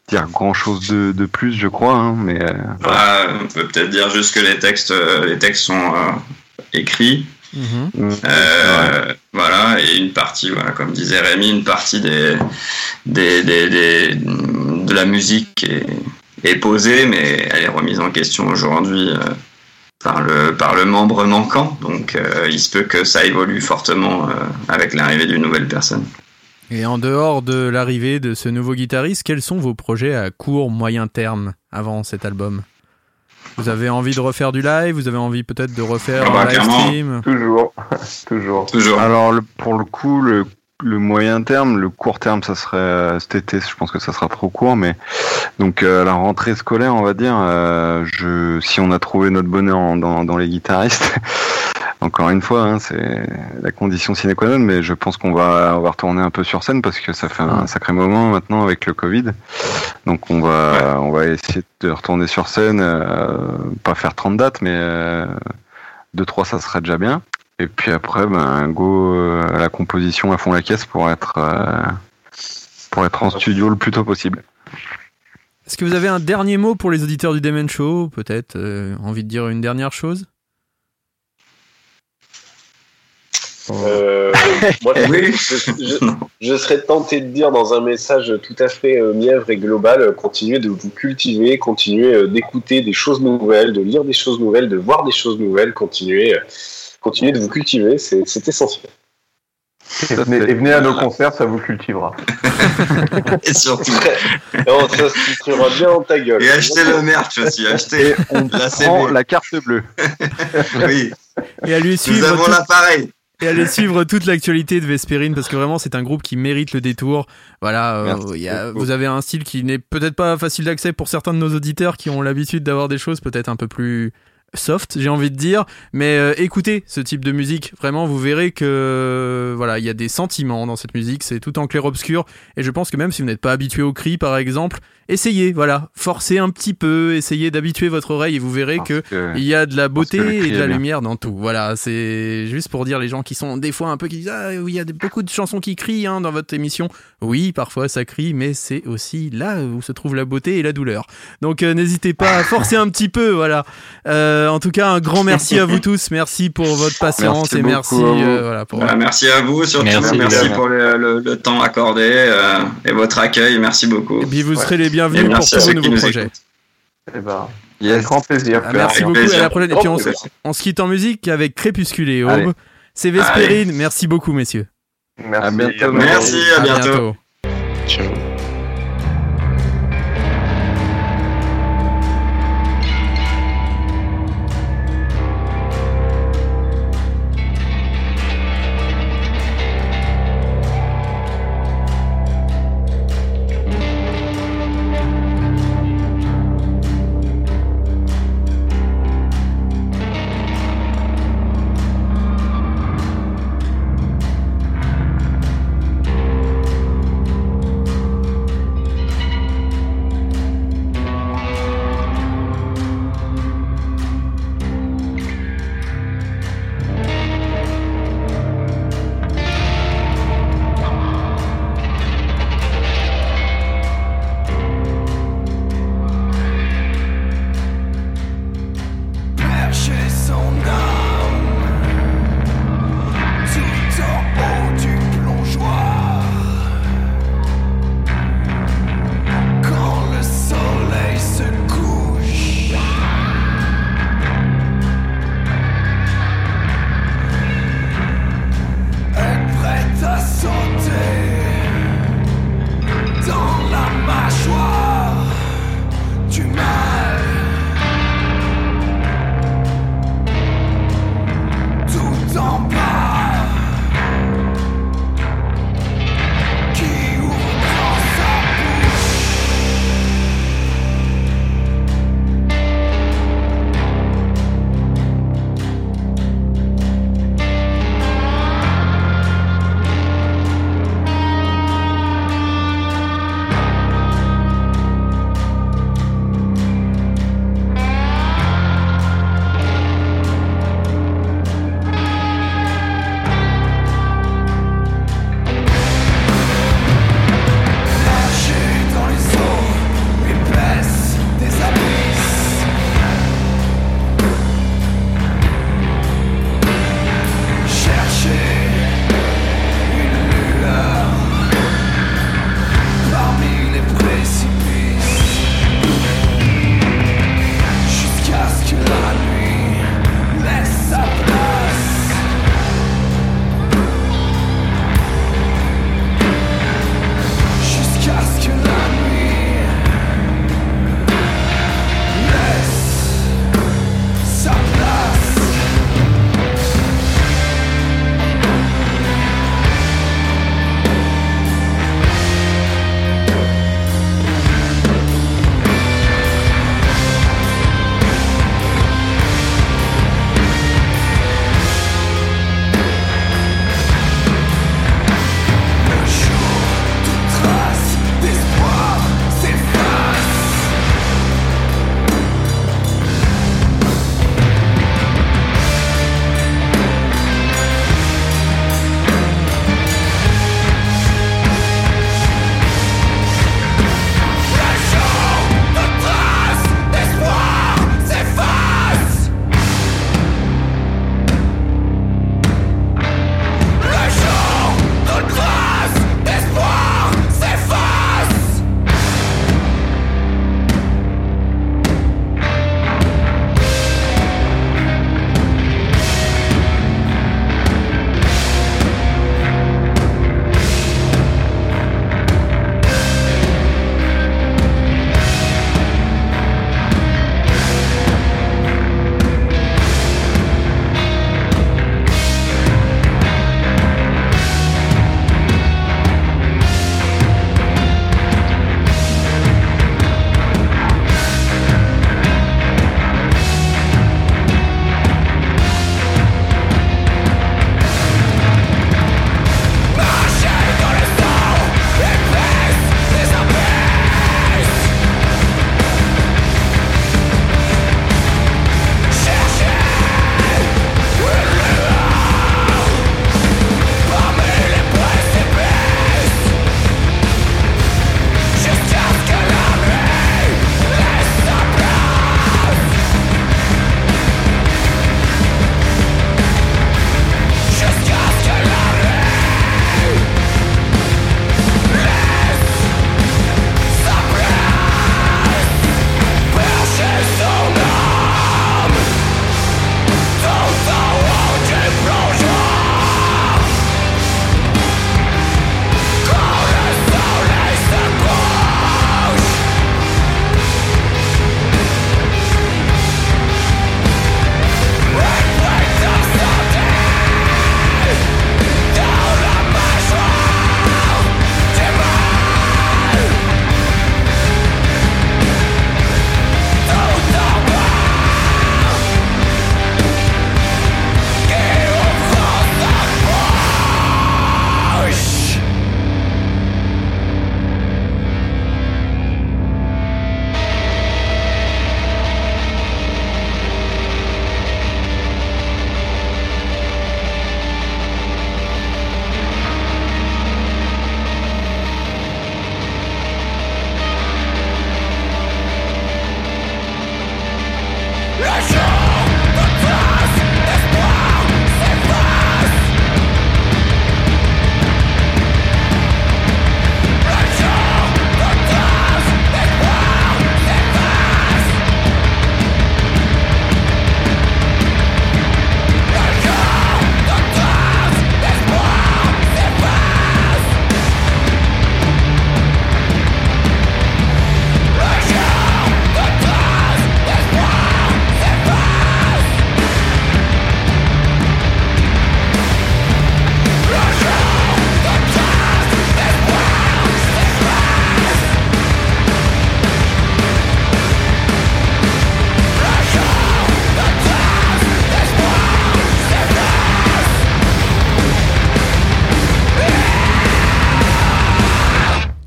dire grand chose de, de plus, je crois. hein, mais euh, Ah, on peut peut-être dire juste que les textes, les textes sont euh, écrits. Mhm. Euh, Voilà, et une partie, voilà, comme disait Rémi, une partie des, des, des, des- de la musique est, est posée, mais elle est remise en question aujourd'hui euh, par, le, par le membre manquant. Donc euh, il se peut que ça évolue fortement euh, avec l'arrivée d'une nouvelle personne. Et en dehors de l'arrivée de ce nouveau guitariste, quels sont vos projets à court, moyen terme avant cet album? Vous avez envie de refaire du live? Vous avez envie peut-être de refaire Ah bah, un live clairement. stream? Toujours, toujours. Toujours. Alors le- pour le coup, le, le moyen terme, le court terme, ça serait euh, cet été. Je pense que ça sera trop court, mais donc euh, à la rentrée scolaire, on va dire, euh, je, si on a trouvé notre bonheur en- dans, dans les guitaristes, encore une fois, hein, c'est la condition sine qua non, mais je pense qu'on va on va retourner un peu sur scène parce que ça fait un sacré moment maintenant avec le Covid. Donc on va on va essayer de retourner sur scène, euh, pas faire 30 dates, mais euh, 2-3 ça serait déjà bien. Et puis après, ben, go euh, à la composition à fond la caisse pour être, euh, pour être en studio le plus tôt possible. Est-ce que vous avez un dernier mot pour les auditeurs du Demen Show Peut-être euh, envie de dire une dernière chose? Euh, moi, je, je- je serais tenté de dire dans un message tout à fait euh, mièvre et global, euh, continuez de vous cultiver, continuez euh, d'écouter des choses nouvelles, de lire des choses nouvelles, de voir des choses nouvelles, continuez, euh, continuez de vous cultiver, c'est c'est essentiel. Et venez, et venez à nos concerts, ça vous cultivera. Et surtout, Et on se titrera bien dans ta gueule. et achetez le merch aussi, achetez Et on la prend la carte bleue. Oui, Et à lui nous suivre avons tout- l'appareil. et allez suivre toute l'actualité de Vesperine parce que vraiment c'est un groupe qui mérite le détour. Voilà, euh, y a- vous avez un style qui n'est peut-être pas facile d'accès pour certains de nos auditeurs qui ont l'habitude d'avoir des choses peut-être un peu plus soft, j'ai envie de dire, mais euh, écoutez ce type de musique, vraiment vous verrez que voilà, il y a des sentiments dans cette musique, c'est tout en clair-obscur et je pense que même si vous n'êtes pas habitué au cri par exemple, essayez, voilà, forcez un petit peu, essayez d'habituer votre oreille et vous verrez que il y a de la beauté et de la lumière dans tout. Voilà, c'est juste pour dire les gens qui sont des fois un peu qui disent ah oui, il y a beaucoup de chansons qui crient hein, dans votre émission. Oui, parfois ça crie, mais c'est aussi là où se trouve la beauté et la douleur. Donc euh, n'hésitez pas à forcer un petit peu, voilà. Euh, en tout cas, un grand merci à vous tous. Merci pour votre patience Merci et merci à euh, voilà pour. Voilà, merci à vous surtout. Merci, Merci, pour le, le- le temps accordé euh, et votre accueil. Merci beaucoup. Et puis vous Ouais. serez les Et bienvenus pour merci à tous vos nouveaux projets. Eh ben, Yes. grand plaisir. Ah, merci Avec beaucoup. plaisir. À la prochaine. Et puis on, se- on quitte en musique avec Crépuscule et Aube. Allez. C'est Vespérine. Merci beaucoup, messieurs. Merci. À bientôt. Merci, à bientôt. Ciao.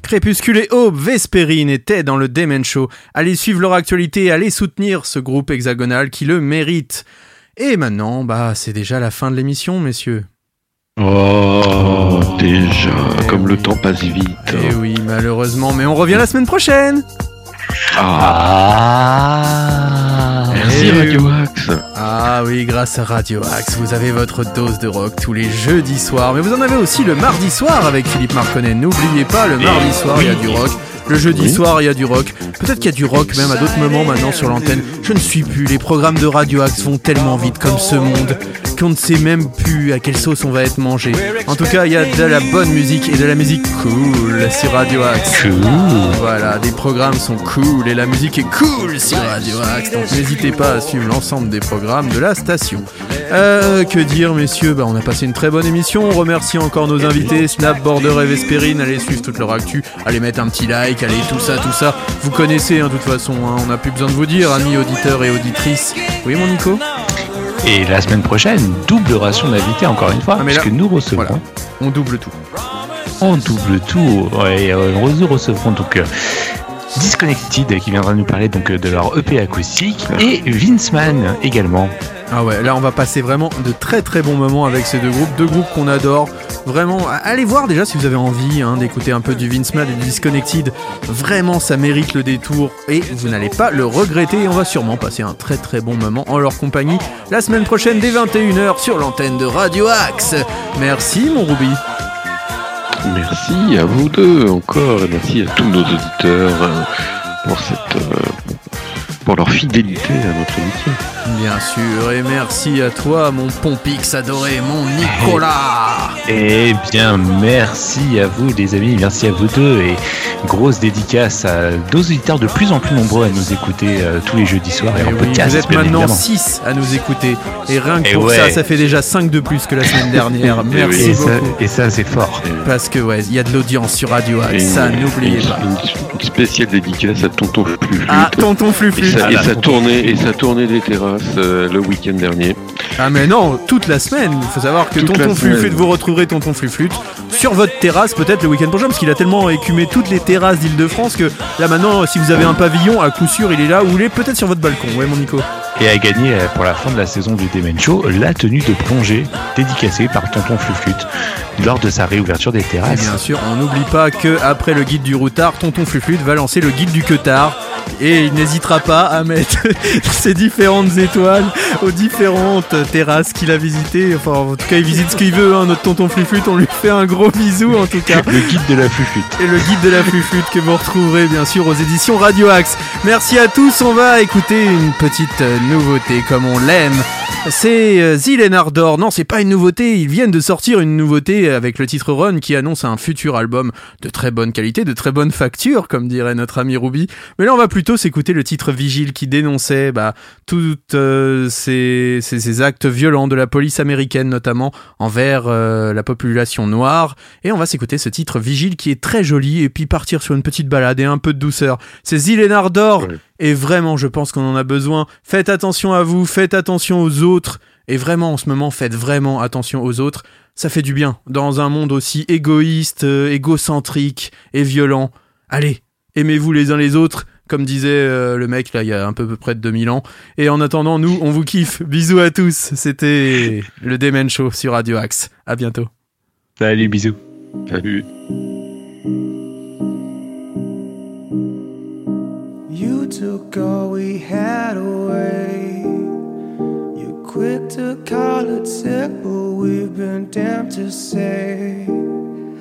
Crépuscule et Aube, Vespérine étaient dans le Demen Show. Allez suivre leur actualité et allez soutenir ce groupe hexagonal qui le mérite. Et maintenant, bah, c'est déjà la fin de l'émission, messieurs. Oh, déjà, comme le temps passe vite. Eh oui, malheureusement, mais on revient la semaine prochaine. Ah, Merci Eh Radio oui. Axe. Ah oui, grâce à Radio Axe, vous avez votre dose de rock tous les jeudis soirs, mais vous en avez aussi le mardi soir avec Philippe Marconnet. N'oubliez pas, le mardi soir, il y a du rock. Le jeudi Oui. soir, il y a du rock. Peut-être qu'il y a du rock même à d'autres moments maintenant sur l'antenne. Je ne suis plus. Les programmes de Radio Axe vont tellement vite comme ce monde qu'on ne sait même plus à quelle sauce on va être mangé. En tout cas, il y a de la bonne musique et de la musique cool sur Radio Axe. Voilà, des programmes sont cool et la musique est cool sur Radio Axe. Donc n'hésitez pas à suivre l'ensemble des programmes de la station. Euh, que dire, messieurs? Bah, On a passé une très bonne émission. On remercie encore nos invités, Snap, Border et Vespérine. Allez suivre toute leur actu. Allez mettre un petit like. Allez, tout ça, tout ça. Vous connaissez, hein, de toute façon. hein, on n'a plus besoin de vous dire, amis auditeurs et auditrices. Oui, mon Nico? Et la semaine prochaine, double ration d'invités encore une fois, Ah, mais là- puisque nous recevrons. Voilà. On double tout. En double tour, ouais, euh, nous recevrons donc euh, Disconnected qui viendra nous parler donc euh, de leur EP acoustique et Vince Mann également. Ah ouais, là on va passer vraiment de très très bons moments avec ces deux groupes, deux groupes qu'on adore. Vraiment, allez voir déjà si vous avez envie hein, d'écouter un peu du Vince Mann et du Disconnected. Vraiment, ça mérite le détour et vous n'allez pas le regretter. Et on va sûrement passer un très très bon moment en leur compagnie la semaine prochaine dès 21h sur l'antenne de Radio Axe. Merci mon Ruby. Merci à vous deux encore, et merci à tous nos auditeurs euh, pour cette euh, pour leur fidélité à notre émission. Bien sûr, et merci à toi mon Pompix adoré, mon Nicolas. Eh bien, merci à vous les amis, merci à vous deux et grosse dédicace à nos auditeurs de plus en plus nombreux à nous écouter euh, tous les jeudis soirs et, Eh en oui, podcast. vous êtes maintenant évidemment. 6 à nous écouter. Et rien que Eh pour ouais. ça, ça fait déjà 5 de plus que la semaine dernière. Et Merci et ça- beaucoup. et ça, c'est fort. Parce que ouais, il y a de l'audience sur Radio Axe, Et ça n'oubliez pas. Une, une spéciale dédicace à Tonton Fluflute. Ah, Tonton Et Fluflute. Sa, et sa tournée et sa tournée des terrasses euh, le week-end dernier. Ah mais non, toute la semaine. Il faut savoir que Toute Tonton. Fluflute, vous retrouverez Tonton Fluflute sur votre terrasse peut-être le week-end prochain parce qu'il a tellement écumé toutes les terrasses d'Île-de-France que là maintenant, si vous avez un pavillon, à coup sûr, il est là ou il est peut-être sur votre balcon. Ouais, mon Nico. Et a gagné euh, pour la fin de la saison du Demen Show la tenue de plongée dédicacée par Tonton Fluflute lors de sa réouverture des Et terrasses. bien sûr, on n'oublie pas que après le guide du routard, Tonton Fluflute va lancer le guide du queutard. Et il n'hésitera pas à mettre ses différentes étoiles aux différentes terrasses qu'il a visitées. Enfin, en tout cas, il visite ce qu'il veut, hein, notre Tonton Fluflute. On lui fait un gros bisou en tout cas. Le guide de la Fluflute. Et le guide de la flûte que vous retrouverez bien sûr aux éditions Radio Axe. Merci à tous, on va écouter une petite nouveauté comme on l'aime. C'est euh, Zillen Ardor. Non, c'est pas une nouveauté, ils viennent de sortir une nouveauté avec le titre Run qui annonce un futur album de très bonne qualité, de très bonne facture, comme dirait notre ami Ruby. Mais là, on va plutôt s'écouter le titre Vigile qui dénonçait bah, toutes euh, ces, ces- ces actes violents de la police américaine, notamment envers euh, la population noire. Et on va s'écouter ce titre Vigile qui est très joli et puis partir sur une petite balade et un peu de douceur. C'est Zilénar d'or et vraiment, je pense qu'on en a besoin. Faites attention à vous, faites attention aux autres. Et vraiment, en ce moment, faites vraiment attention aux autres. Ça fait du bien dans un monde aussi égoïste, euh, égocentrique et violent. Allez, aimez-vous les uns les autres, comme disait euh, le mec là il y a un peu, peu près de 2000 ans. Et en attendant, nous, on vous kiffe. Bisous à tous. C'était le Demen Show sur Radio Axe. À bientôt. Salut, bisous. Salut. You took all we had away. You're quick to call it sick, but we've been damned to say.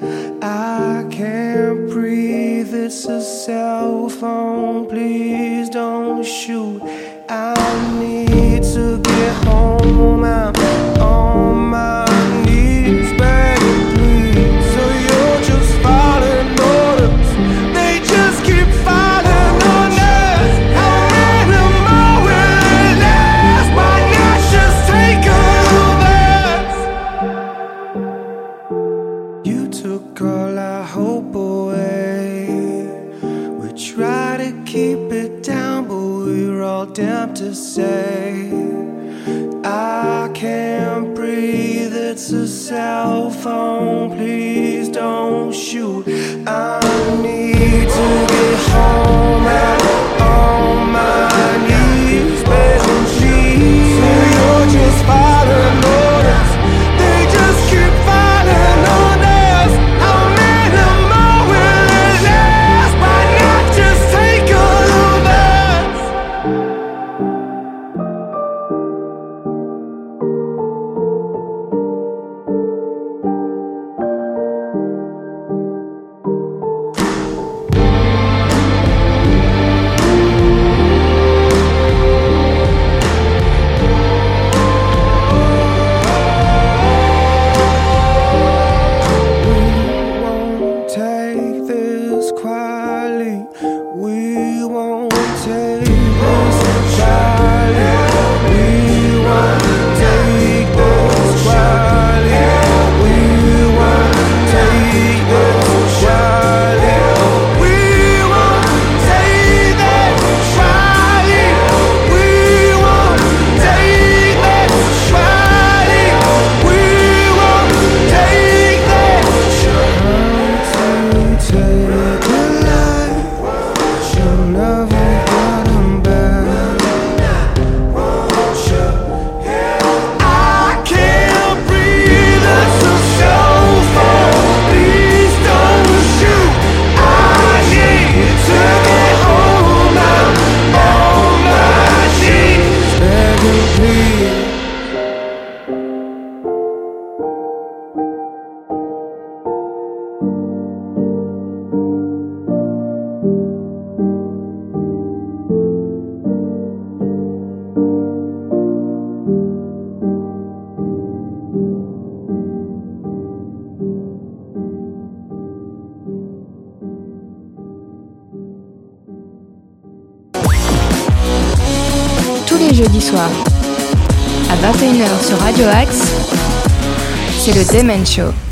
I can't breathe, it's a cell phone. Please don't shoot. I need to get home. I'm on my say I can't breathe, it's a cell phone, please don't shoot. I need to get home and on my Show.